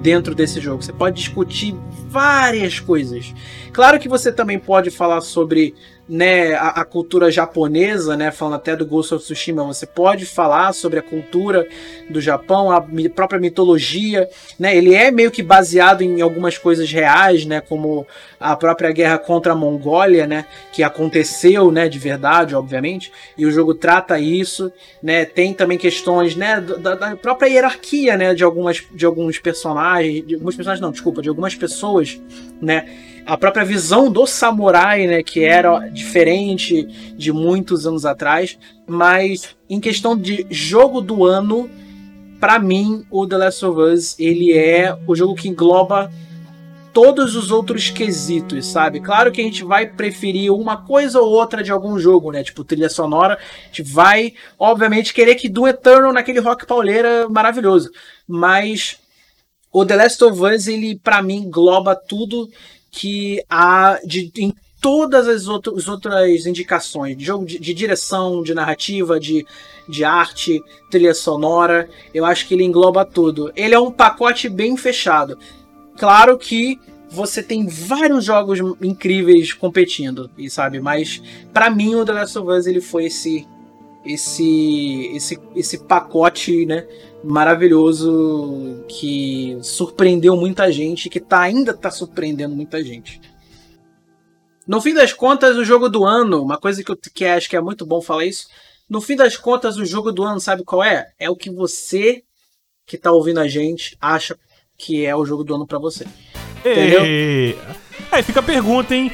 dentro desse jogo, você pode discutir várias coisas. Claro que você também pode falar sobre né, a, a, cultura japonesa, né, falando até do Ghost of Tsushima, você pode falar sobre a cultura do Japão, a mi, própria mitologia, né, ele é meio que baseado em algumas coisas reais, né, como a própria guerra contra a Mongólia, né, que aconteceu, né, de verdade, obviamente, e o jogo trata isso, né, tem também questões, né, da, da própria hierarquia, né, de algumas de alguns personagens, de alguns personagens não, desculpa, de algumas pessoas, né, a própria visão do samurai, né, que era diferente de muitos anos atrás, mas em questão de jogo do ano, para mim, o The Last of Us, ele é o jogo que engloba todos os outros quesitos, sabe? Claro que a gente vai preferir uma coisa ou outra de algum jogo, né? Tipo, trilha sonora. A gente vai, obviamente, querer que do Eternal naquele rock pauleira maravilhoso. Mas o The Last of Us, ele, para mim, engloba tudo que há de, em todas as, outro, as outras indicações de jogo de, de, direção, de narrativa, de, de arte, trilha sonora. Eu acho que ele engloba tudo. Ele é um pacote bem fechado. Claro que você tem vários jogos incríveis competindo, e sabe, mas para mim o The Last of Us ele foi esse esse esse esse pacote, né, maravilhoso que surpreendeu muita gente, que tá, ainda tá surpreendendo muita gente. No fim das contas, o jogo do ano, uma coisa que eu que acho que é muito bom falar isso, no fim das contas, o jogo do ano, sabe qual é? É o que você que tá ouvindo a gente acha que é o jogo do ano para você. Entendeu? E... Aí fica a pergunta, hein?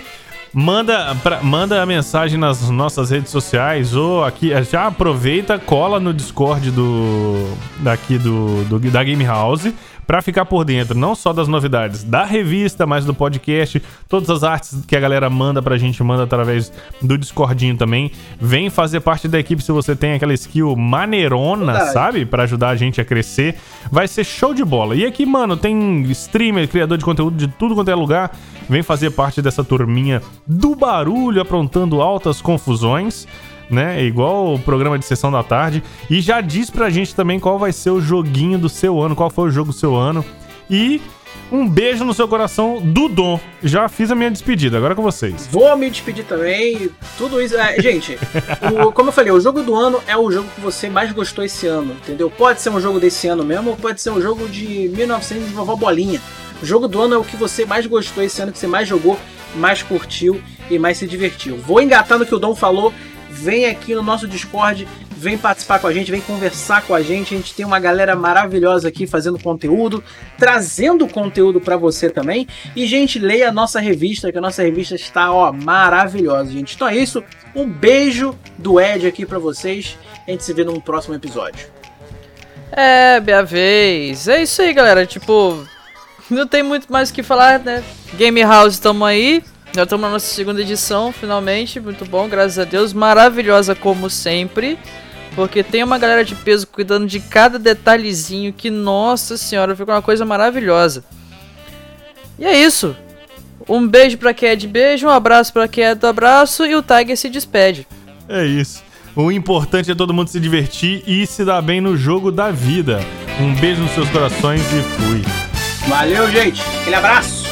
Manda, pra, manda a mensagem nas nossas redes sociais ou aqui. Já aproveita, cola no Discord do daqui do, do da Game House para ficar por dentro não só das novidades da revista, mas do podcast, todas as artes que a galera manda pra gente, manda através do Discordinho também. Vem fazer parte da equipe se você tem aquela skill maneirona, Verdade. sabe? para ajudar a gente a crescer. Vai ser show de bola. E aqui, mano, tem streamer, criador de conteúdo de tudo quanto é lugar. Vem fazer parte dessa turminha do barulho, aprontando altas confusões né? Igual o programa de sessão da tarde. E já diz pra gente também qual vai ser o joguinho do seu ano, qual foi o jogo do seu ano. E Um beijo no seu coração do Dom. Já fiz a minha despedida, agora é com vocês. Vou me despedir também. Tudo isso. É, gente, o, como eu falei, o jogo do ano é o jogo que você mais gostou esse ano, entendeu? Pode ser um jogo desse ano mesmo, ou pode ser um jogo de 1900 de vovó Bolinha. O jogo do ano é o que você mais gostou esse ano, que você mais jogou, mais curtiu e mais se divertiu. Vou engatar no que o Dom falou. Vem aqui no nosso Discord, vem participar com a gente, vem conversar com a gente. A gente tem uma galera maravilhosa aqui fazendo conteúdo, trazendo conteúdo para você também. E gente, leia a nossa revista, que a nossa revista está ó maravilhosa, gente. Então é isso. Um beijo do Ed aqui para vocês. A gente se vê num próximo episódio. É, minha vez. É isso aí, galera. Tipo, não tem muito mais o que falar, né? Game House, estamos aí. Já estamos na nossa segunda edição, finalmente. Muito bom, graças a Deus. Maravilhosa como sempre. Porque tem uma galera de peso cuidando de cada detalhezinho que, nossa senhora, fica uma coisa maravilhosa. E é isso. Um beijo pra quem é de beijo, um abraço pra quem é do abraço e o Tiger se despede. É isso. O importante é todo mundo se divertir e se dar bem no jogo da vida. Um beijo nos seus corações e fui. Valeu, gente. Aquele abraço.